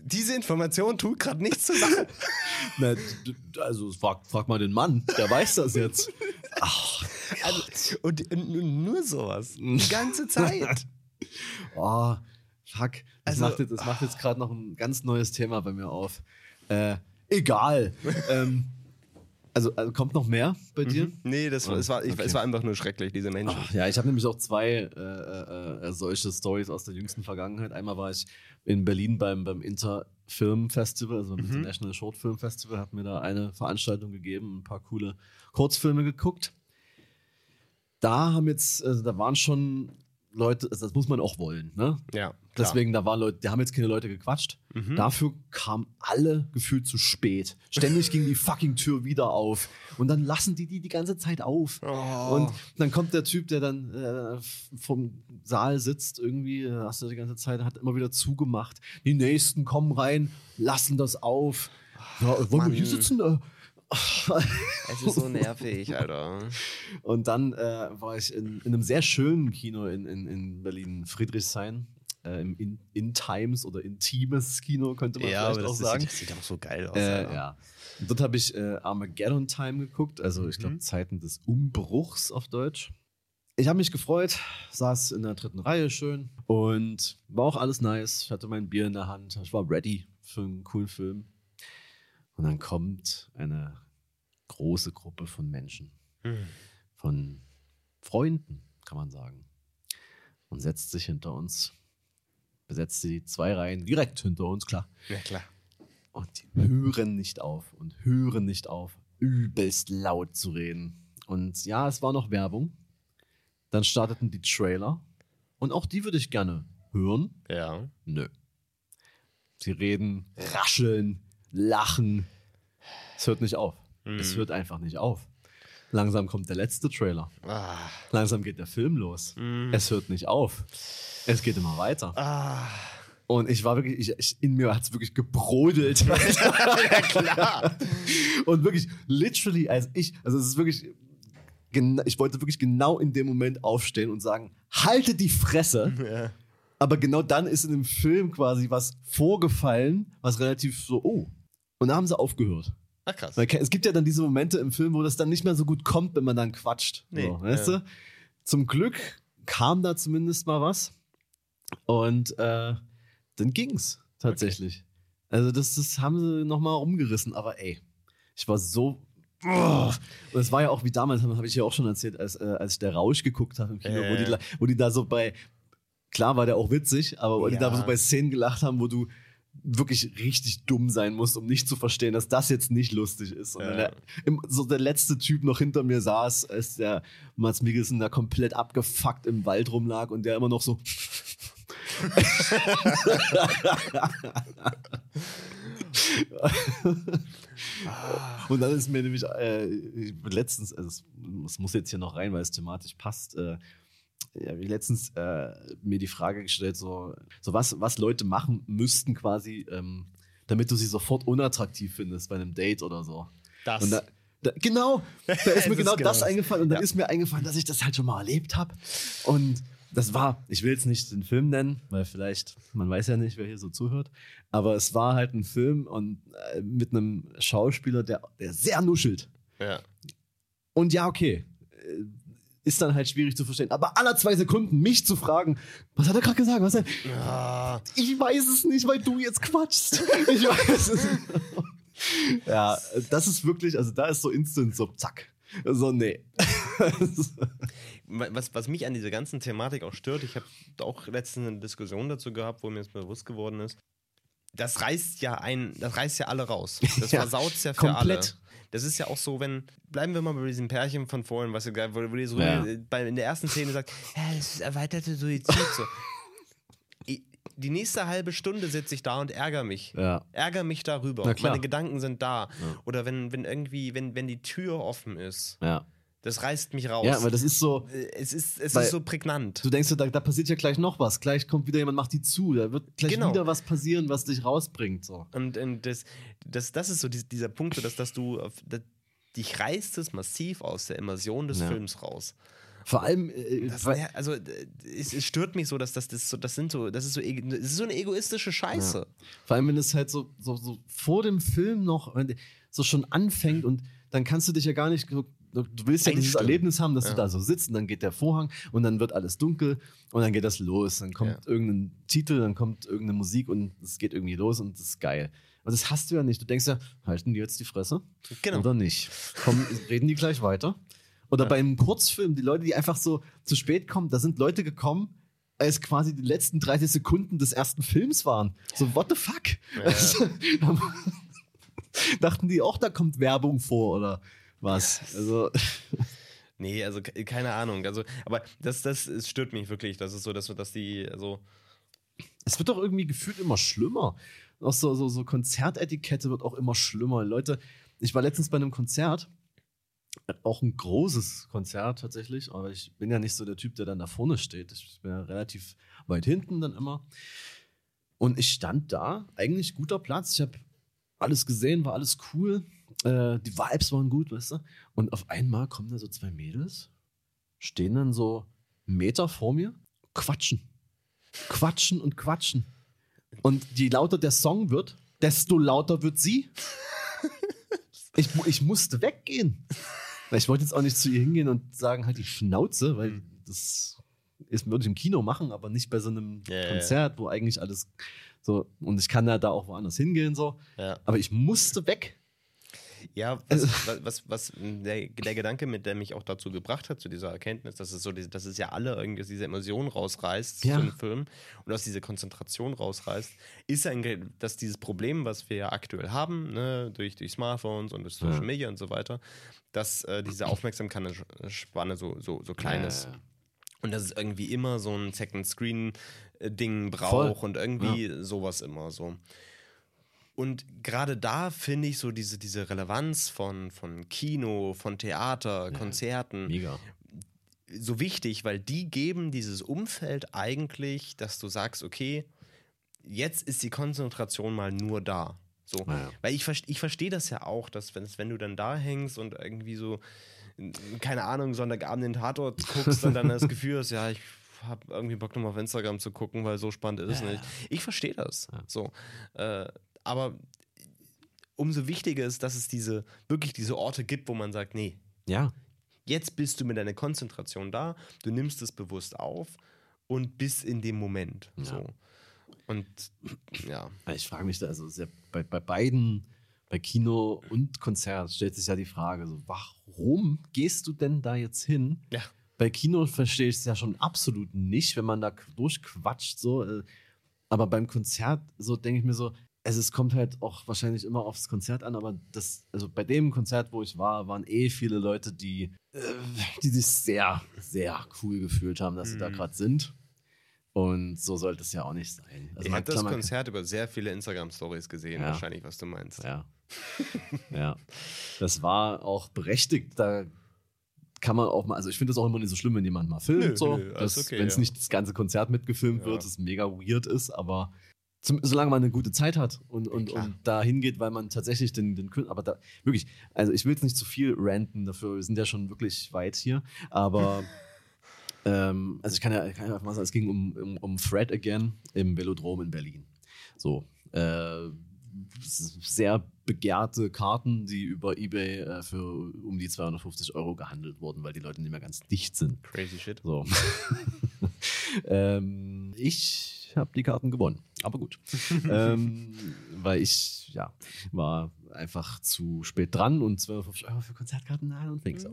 Diese Information tut gerade nichts zur Sache. Na, also frag, frag mal den Mann, der weiß das jetzt. Ach, Also, und, und nur sowas. Die ganze Zeit. oh, (laughs) fuck. Das Also- macht jetzt, das macht jetzt gerade noch ein ganz neues Thema bei mir auf. Äh, egal. ähm, also, also kommt noch mehr bei dir? Nee, das war, es, war, ich, Okay. es war einfach nur schrecklich, diese Menschen. Ach, ja, ich habe nämlich auch zwei äh, äh, äh, solche Stories aus der jüngsten Vergangenheit. Einmal war ich in Berlin beim, beim Interfilm Festival, also beim International Short Film Festival, habe mir da eine Veranstaltung gegeben, ein paar coole Kurzfilme geguckt. Da haben jetzt, also da waren schon Leute, also das muss man auch wollen, ne? Ja, klar. Deswegen, da waren Leute, da haben jetzt keine Leute gequatscht. Dafür kamen alle gefühlt zu spät. Ständig ging die fucking Tür wieder auf. Und dann lassen die die die ganze Zeit auf. Oh. Und dann kommt der Typ, der dann äh, vom Saal sitzt, irgendwie, äh, hast du die ganze Zeit, hat immer wieder zugemacht. Die Nächsten kommen rein, lassen das auf. Ja, wollen wir hier Mann. sitzen? Äh, Es ist so nervig, Alter. (laughs) Und dann äh, war ich in, in einem sehr schönen Kino in, in, in Berlin, Friedrichshain, äh, im in, in Times oder Intimes Kino, könnte man Ja, vielleicht auch sagen. Sieht, das sieht auch so geil aus. Äh, ja. Und dort habe ich äh, Armageddon Time geguckt, also ich glaube Mhm. Zeiten des Umbruchs auf Deutsch. Ich habe mich gefreut, saß in der dritten Reihe schön und war auch alles nice. Ich hatte mein Bier in der Hand, ich war ready für einen coolen Film. Und dann kommt eine große Gruppe von Menschen, Hm. von Freunden, kann man sagen, und setzt sich hinter uns, besetzt die zwei Reihen direkt hinter uns, klar. Ja, klar. Und die hören nicht auf und hören nicht auf, übelst laut zu reden. Und ja, es war noch Werbung. Dann starteten die Trailer. Und auch die würde ich gerne hören. Ja. Nö. Sie reden, rascheln, lachen. Es hört nicht auf. Es Mhm. hört einfach nicht auf. Langsam kommt der letzte Trailer. Ah. Langsam geht der Film los. Mhm. Es hört nicht auf. Es geht immer weiter. Ah. Und ich war wirklich, ich, ich, in mir hat es wirklich gebrodelt. (laughs) ja, klar. Und wirklich, literally, als ich, also es ist wirklich, ich wollte wirklich genau in dem Moment aufstehen und sagen, halte die Fresse. Ja. Aber genau dann ist in dem Film quasi was vorgefallen, was relativ so, oh. Und da haben sie aufgehört. Ach, krass. Weil Es gibt ja dann diese Momente im Film, wo das dann nicht mehr so gut kommt, wenn man dann quatscht. Nee, so, weißt ja. du? Zum Glück kam da zumindest mal was. Und äh, dann ging's tatsächlich. Also das, das haben sie nochmal rumgerissen. Aber ey, ich war so. Und es war ja auch wie damals, habe ich ja auch schon erzählt, als, äh, als ich der Rausch geguckt habe im Kino, Ja, wo, die, ja. la- wo die da so bei, klar war der auch witzig, aber wo die da Ja. so bei Szenen gelacht haben, wo du wirklich richtig dumm sein musst, um nicht zu verstehen, dass das jetzt nicht lustig ist. Und Ja. der, im, so der letzte Typ noch hinter mir saß, als der Mats Mikkelsen da komplett abgefuckt im Wald rumlag und der immer noch so. Und dann ist mir nämlich äh, letztens, also es, es muss jetzt hier noch rein, weil es thematisch passt, äh, ja, wie letztens äh, mir die Frage gestellt, so, so was, was Leute machen müssten quasi, ähm, damit du sie sofort unattraktiv findest bei einem Date oder so. Das. Da, da, genau, da (laughs) ist mir ist genau genau das das. eingefallen und dann Ja. ist mir eingefallen, dass ich das halt schon mal erlebt habe. Und das war, ich will jetzt nicht den Film nennen, weil vielleicht, man weiß ja nicht, wer hier so zuhört, aber es war halt ein Film und äh, mit einem Schauspieler, der, der sehr nuschelt. ja. Und ja, okay. Ist dann halt schwierig zu verstehen. Aber aller zwei Sekunden mich zu fragen, was hat er gerade gesagt? Was hat er, Ah, ich weiß es nicht, weil du jetzt quatschst. (laughs) Ich weiß es nicht. Ja, das ist wirklich, also da ist so instant so, zack. So, nee. (laughs) was, was mich an dieser ganzen Thematik auch stört, ich habe auch letztens eine Diskussion dazu gehabt, wo mir das bewusst geworden ist. Das reißt ja ein, das reißt ja alle raus. Das (laughs) Ja, versaut ja für komplett. alle. Das ist ja auch so, wenn, bleiben wir mal bei diesem Pärchen von vorhin, was ihr, wo, wo ihr so Ja. bei, in der ersten Szene sagt, (laughs) ja, das ist erweiterte Suizid. So. Die nächste halbe Stunde sitze ich da und ärgere mich. Ja. Ärgere mich darüber. Meine Gedanken sind da. Oder wenn, wenn irgendwie, wenn, wenn die Tür offen ist, Ja. Das reißt mich raus. Ja, aber das ist so, Äh, es ist, es Weil- ist so prägnant. du denkst, dir, da, da passiert ja gleich noch was. Gleich kommt wieder jemand, macht die zu. Da wird gleich Genau. wieder was passieren, was dich rausbringt. So. Und, und das, das, das ist so dies- dieser Punkt, so dass, dass du, dass, dich reißt es massiv aus der Immersion des Ja. Films raus. Vor allem, äh, Das, weil- ja, also äh, es, es stört mich so, dass das, das so, das sind so, das ist so, das ist so eine egoistische Scheiße. Vor allem, wenn es halt so, so, so vor dem Film noch so schon anfängt und dann kannst du dich ja gar nicht. Du willst ja dieses. Erlebnis haben, dass Ja. du da so sitzt und dann geht der Vorhang und dann wird alles dunkel und dann geht das los. Dann kommt Ja. irgendein Titel, dann kommt irgendeine Musik und es geht irgendwie los und das ist geil. Und das hast du ja nicht. Du denkst ja, halten die jetzt die Fresse? Genau. Oder nicht? Komm, reden die gleich weiter? Oder bei einem Kurzfilm, die Leute, die einfach so zu spät kommen, da sind Leute gekommen, als quasi die letzten 30 Sekunden des ersten Films waren. So, what the fuck? Also, (laughs) dachten die auch, da kommt Werbung vor oder was? Also, (laughs) Nee, also ke- keine Ahnung. Also, aber das, das es stört mich wirklich. Das ist so, dass, dass die, also, es wird doch irgendwie gefühlt immer schlimmer. Auch so, so, so Konzertetikette wird auch immer schlimmer. Leute, ich war letztens bei einem Konzert, auch ein großes Konzert tatsächlich, aber ich bin ja nicht so der Typ, der dann da vorne steht. Ich bin ja relativ weit hinten dann immer. Und ich stand da, eigentlich guter Platz. Ich habe alles gesehen, war alles cool. Äh, die Vibes waren gut, weißt du. Und auf einmal kommen da so zwei Mädels, stehen dann so einen Meter vor mir, quatschen. Quatschen und quatschen. Und je lauter der Song wird, desto lauter wird sie. (laughs) Ich, ich musste weggehen. Ich wollte jetzt auch nicht zu ihr hingehen und sagen, halt die Schnauze, weil das ist, würde ich im Kino machen, aber nicht bei so einem ja. Konzert, wo eigentlich alles so, und ich kann ja da auch woanders hingehen, so. ja. Aber ich musste weg. Ja, was, was, was, was der, der Gedanke, mit der mich auch dazu gebracht hat, zu dieser Erkenntnis, dass es so, diese- dass es ja alle irgendwie aus dieser Emotion rausreißt, Ja. so ein Film, und aus dieser Konzentration rausreißt, ist ein, dass dieses Problem, was wir ja aktuell haben, ne, durch, durch Smartphones und durch Social Ja. Media und so weiter, dass äh, diese Aufmerksamkeitsspanne so, so, so klein ist. Und dass es irgendwie immer so ein Second Screen-Ding braucht Voll. und irgendwie sowas immer so. Und gerade da finde ich so diese, diese Relevanz von, von Kino, von Theater, Konzerten Mega. so wichtig, weil die geben dieses Umfeld eigentlich, dass du sagst, okay, jetzt ist die Konzentration mal nur da. So. Ja, ja. Weil ich, ich verstehe das ja auch, dass wenn, wenn du dann da hängst und irgendwie so, keine Ahnung, Sonntagabend den Tatort guckst und dann das Gefühl hast, ja, ich habe irgendwie Bock nochmal auf Instagram zu gucken, weil so spannend ist es nicht. Ich verstehe das. So. Äh, aber umso wichtiger ist, dass es diese, wirklich diese Orte gibt, wo man sagt, nee, Ja. Jetzt bist du mit deiner Konzentration da, du nimmst es bewusst auf und bist in dem Moment. So. Und ja. Ich frage mich da, also ja bei, bei beiden, bei Kino und Konzert, stellt sich ja die Frage, so, warum gehst du denn da jetzt hin? Ja. Bei Kino verstehe ich es ja schon absolut nicht, wenn man da durchquatscht, so. Äh, Aber beim Konzert, so denke ich mir so, also es kommt halt auch wahrscheinlich immer aufs Konzert an, aber das, also bei dem Konzert, wo ich war, waren eh viele Leute, die, äh, die sich sehr, sehr cool gefühlt haben, dass sie da Mhm. gerade sind. Und so sollte es ja auch nicht sein. Also ich habe das Konzert über sehr viele Instagram-Stories gesehen, Ja. wahrscheinlich, was du meinst. Ja. ja. Das war auch berechtigt. Da kann man auch mal, also ich finde es auch immer nicht so schlimm, wenn jemand mal filmt. Nö, so, nö, alles dass, okay, wenn es ja. nicht das ganze Konzert mitgefilmt Ja. wird, das mega weird ist, aber zum, solange man eine gute Zeit hat und, und, klar. und da hingeht, weil man tatsächlich den, den Kün- aber da wirklich, also ich will jetzt nicht zu viel ranten dafür, wir sind ja schon wirklich weit hier, aber (laughs) ähm, also ich kann ja, kann ja einfach mal sagen, es ging um, um, um Fred Again im Velodrom in Berlin. So, äh, sehr begehrte Karten, die über Ebay äh, für um die 250 Euro gehandelt wurden, weil die Leute nicht mehr ganz dicht sind. Crazy shit. So. (laughs) ähm, ich habe die Karten gewonnen, aber gut. (laughs) ähm, weil ich, ja, war einfach zu spät dran und 250 Euro für Konzertkarten, nein und nix. auch.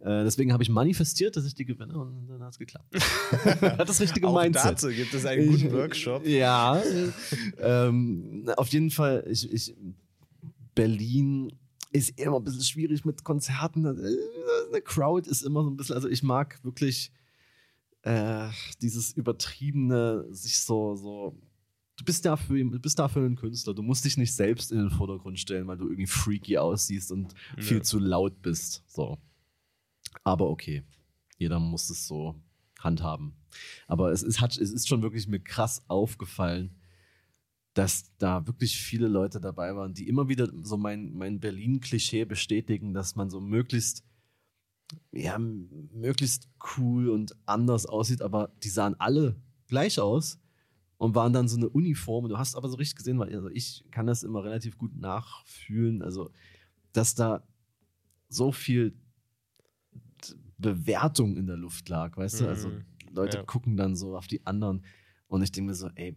Äh, deswegen habe ich manifestiert, dass ich die gewinne und dann hat es geklappt. (laughs) hat das richtige Auch Mindset. dazu gibt es einen guten Workshop. Ja, äh, ähm, auf jeden Fall, ich, ich, Berlin ist immer ein bisschen schwierig mit Konzerten. Äh, Eine Crowd ist immer so ein bisschen, also ich mag wirklich äh, dieses übertriebene, sich so, so. Du bist dafür, du bist dafür ein Künstler. Du musst dich nicht selbst in den Vordergrund stellen, weil du irgendwie freaky aussiehst und viel Ja. zu laut bist. So. Aber okay. Jeder muss es so handhaben. Aber es ist, hat, es ist schon wirklich mir krass aufgefallen, dass da wirklich viele Leute dabei waren, die immer wieder so mein, mein Berlin-Klischee bestätigen, dass man so möglichst, ja, möglichst cool und anders aussieht, aber die sahen alle gleich aus und waren dann so eine Uniform. Und du hast aber so richtig gesehen, weil also ich kann das immer relativ gut nachfühlen, also dass da so viel Bewertung in der Luft lag, weißt du? Also Mhm. Leute Ja. gucken dann so auf die anderen und ich denke mir so, ey,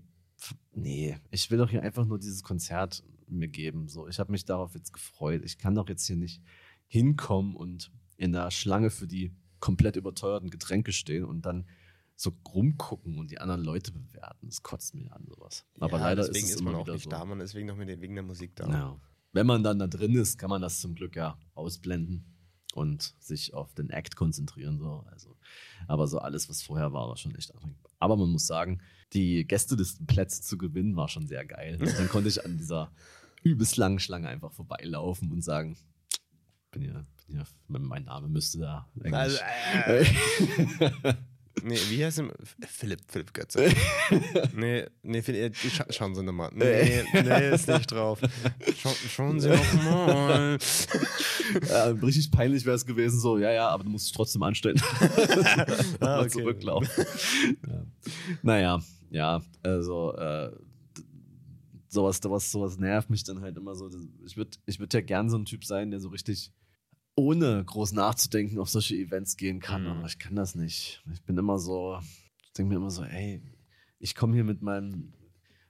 nee, ich will doch hier einfach nur dieses Konzert mir geben. So, ich habe mich darauf jetzt gefreut. Ich kann doch jetzt hier nicht hinkommen und in der Schlange für die komplett überteuerten Getränke stehen und dann so rumgucken und die anderen Leute bewerten. Das kotzt mir an sowas. Aber ja, leider deswegen ist es immer man auch nicht so. da, man ist wegen, noch mit der, wegen der Musik da. Ja. Wenn man dann da drin ist, kann man das zum Glück ja ausblenden und sich auf den Act konzentrieren. So. Also, aber so alles, was vorher war, war schon echt anstrengend. Aber man muss sagen, die Gästelistenplätze zu gewinnen, war schon sehr geil. Und (laughs) dann konnte ich an dieser übelst langen Schlange einfach vorbeilaufen und sagen, bin hier, bin hier mein Name müsste da eigentlich. Also, äh, (laughs) nee, wie heißt er? Philipp, Philipp Götze. (laughs) nee, nee, äh, scha schauen Sie nochmal. Nee, nee, ist nicht drauf. Schau schauen Sie nochmal. Ja, richtig peinlich wäre es gewesen, so, ja, ja, aber du musst dich trotzdem anstellen. (laughs) Ah, okay. zurücklaufen. ja. Naja, ja, also äh, sowas, sowas, sowas nervt mich dann halt immer so. Ich würde ich würd ja gern so ein Typ sein, der so richtig ohne groß nachzudenken auf solche Events gehen kann, Mhm. aber ich kann das nicht. Ich bin immer so, ich denke mir immer so, ey, ich komme hier mit meinem,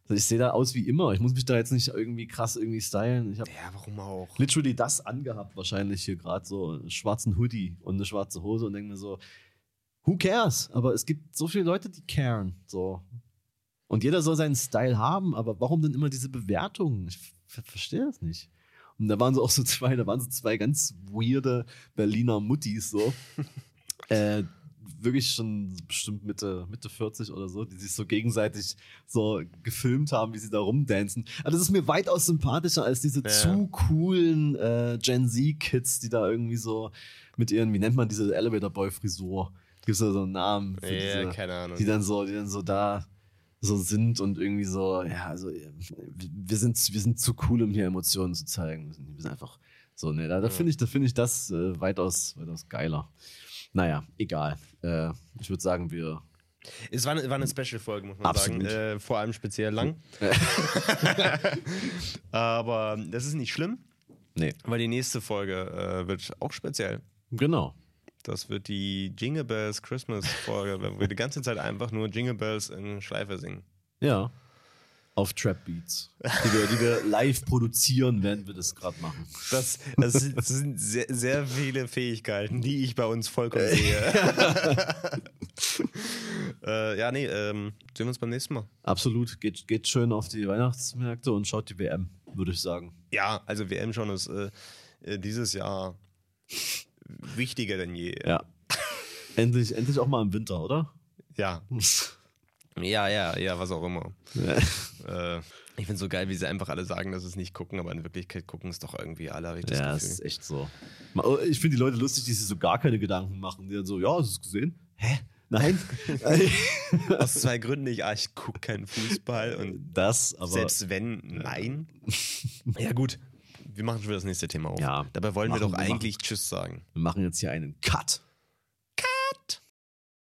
also ich sehe da aus wie immer. Ich muss mich da jetzt nicht irgendwie krass irgendwie stylen. Ich habe Ja, warum auch? literally das angehabt, wahrscheinlich hier gerade so einen schwarzen Hoodie und eine schwarze Hose und denke mir so, who cares? Aber es gibt so viele Leute, die caren. So. Und jeder soll seinen Style haben, aber warum denn immer diese Bewertungen? Ich ver verstehe das nicht. Und da waren so auch so zwei, da waren so zwei ganz weirde Berliner Muttis so. (laughs) äh, wirklich schon bestimmt Mitte, Mitte 40 oder so, die sich so gegenseitig so gefilmt haben, wie sie da rumdancen. Aber das ist mir weitaus sympathischer als diese Ja. zu coolen äh, Gen Z-Kids, die da irgendwie so mit ihren, wie nennt man diese Elevator Boy-Frisur? Gibt es da so einen Namen für Ja, diese, keine Ahnung. die dann so, die dann so da so sind und irgendwie so, ja, also äh, wir sind, wir sind zu cool, um hier Emotionen zu zeigen. Wir sind, wir sind einfach so, ne, da, da finde ich, da finde ich das äh, weitaus, weitaus geiler. Naja, egal. Äh, ich würde sagen, wir. Es war eine, war eine Special-Folge, muss man Absolut. sagen. Äh, vor allem speziell lang. (laughs) (laughs) Aber das ist nicht schlimm, Nee, weil die nächste Folge äh, wird auch speziell. genau. Das wird die Jingle Bells Christmas Folge, wo wir die ganze Zeit einfach nur Jingle Bells in Schleife singen. Ja. auf Trap Beats, die wir, die wir live produzieren, während wir das gerade machen. Das, das, sind, das sind sehr, sehr viele Fähigkeiten, die ich bei uns vollkommen (laughs) sehe. äh, ja, nee, ähm, sehen wir uns beim nächsten Mal. Absolut. Geht, geht schön auf die Weihnachtsmärkte und schaut die WM, würde ich sagen. Ja, also WM schon ist äh, dieses Jahr wichtiger denn je. Ja. endlich, endlich auch mal im Winter, oder? Ja. Ja, ja, ja, was auch immer. Ja. Äh, ich finde es so geil, wie sie einfach alle sagen, dass sie es nicht gucken, aber in Wirklichkeit gucken es doch irgendwie alle, habe ich das Ja, das Gefühl. ist echt so. Oh, Ich finde die Leute lustig, die sich so gar keine Gedanken machen. Die dann so, ja, hast du es gesehen? Hä? Nein? (laughs) Aus zwei (laughs) Gründen nicht, ah, ich gucke keinen Fußball und das, aber. selbst wenn, nein. (laughs) Ja, gut wir machen schon wieder das nächste Thema auf. Ja, Dabei wollen wir doch eigentlich machen, Tschüss sagen. Wir machen jetzt hier einen Cut. Cut!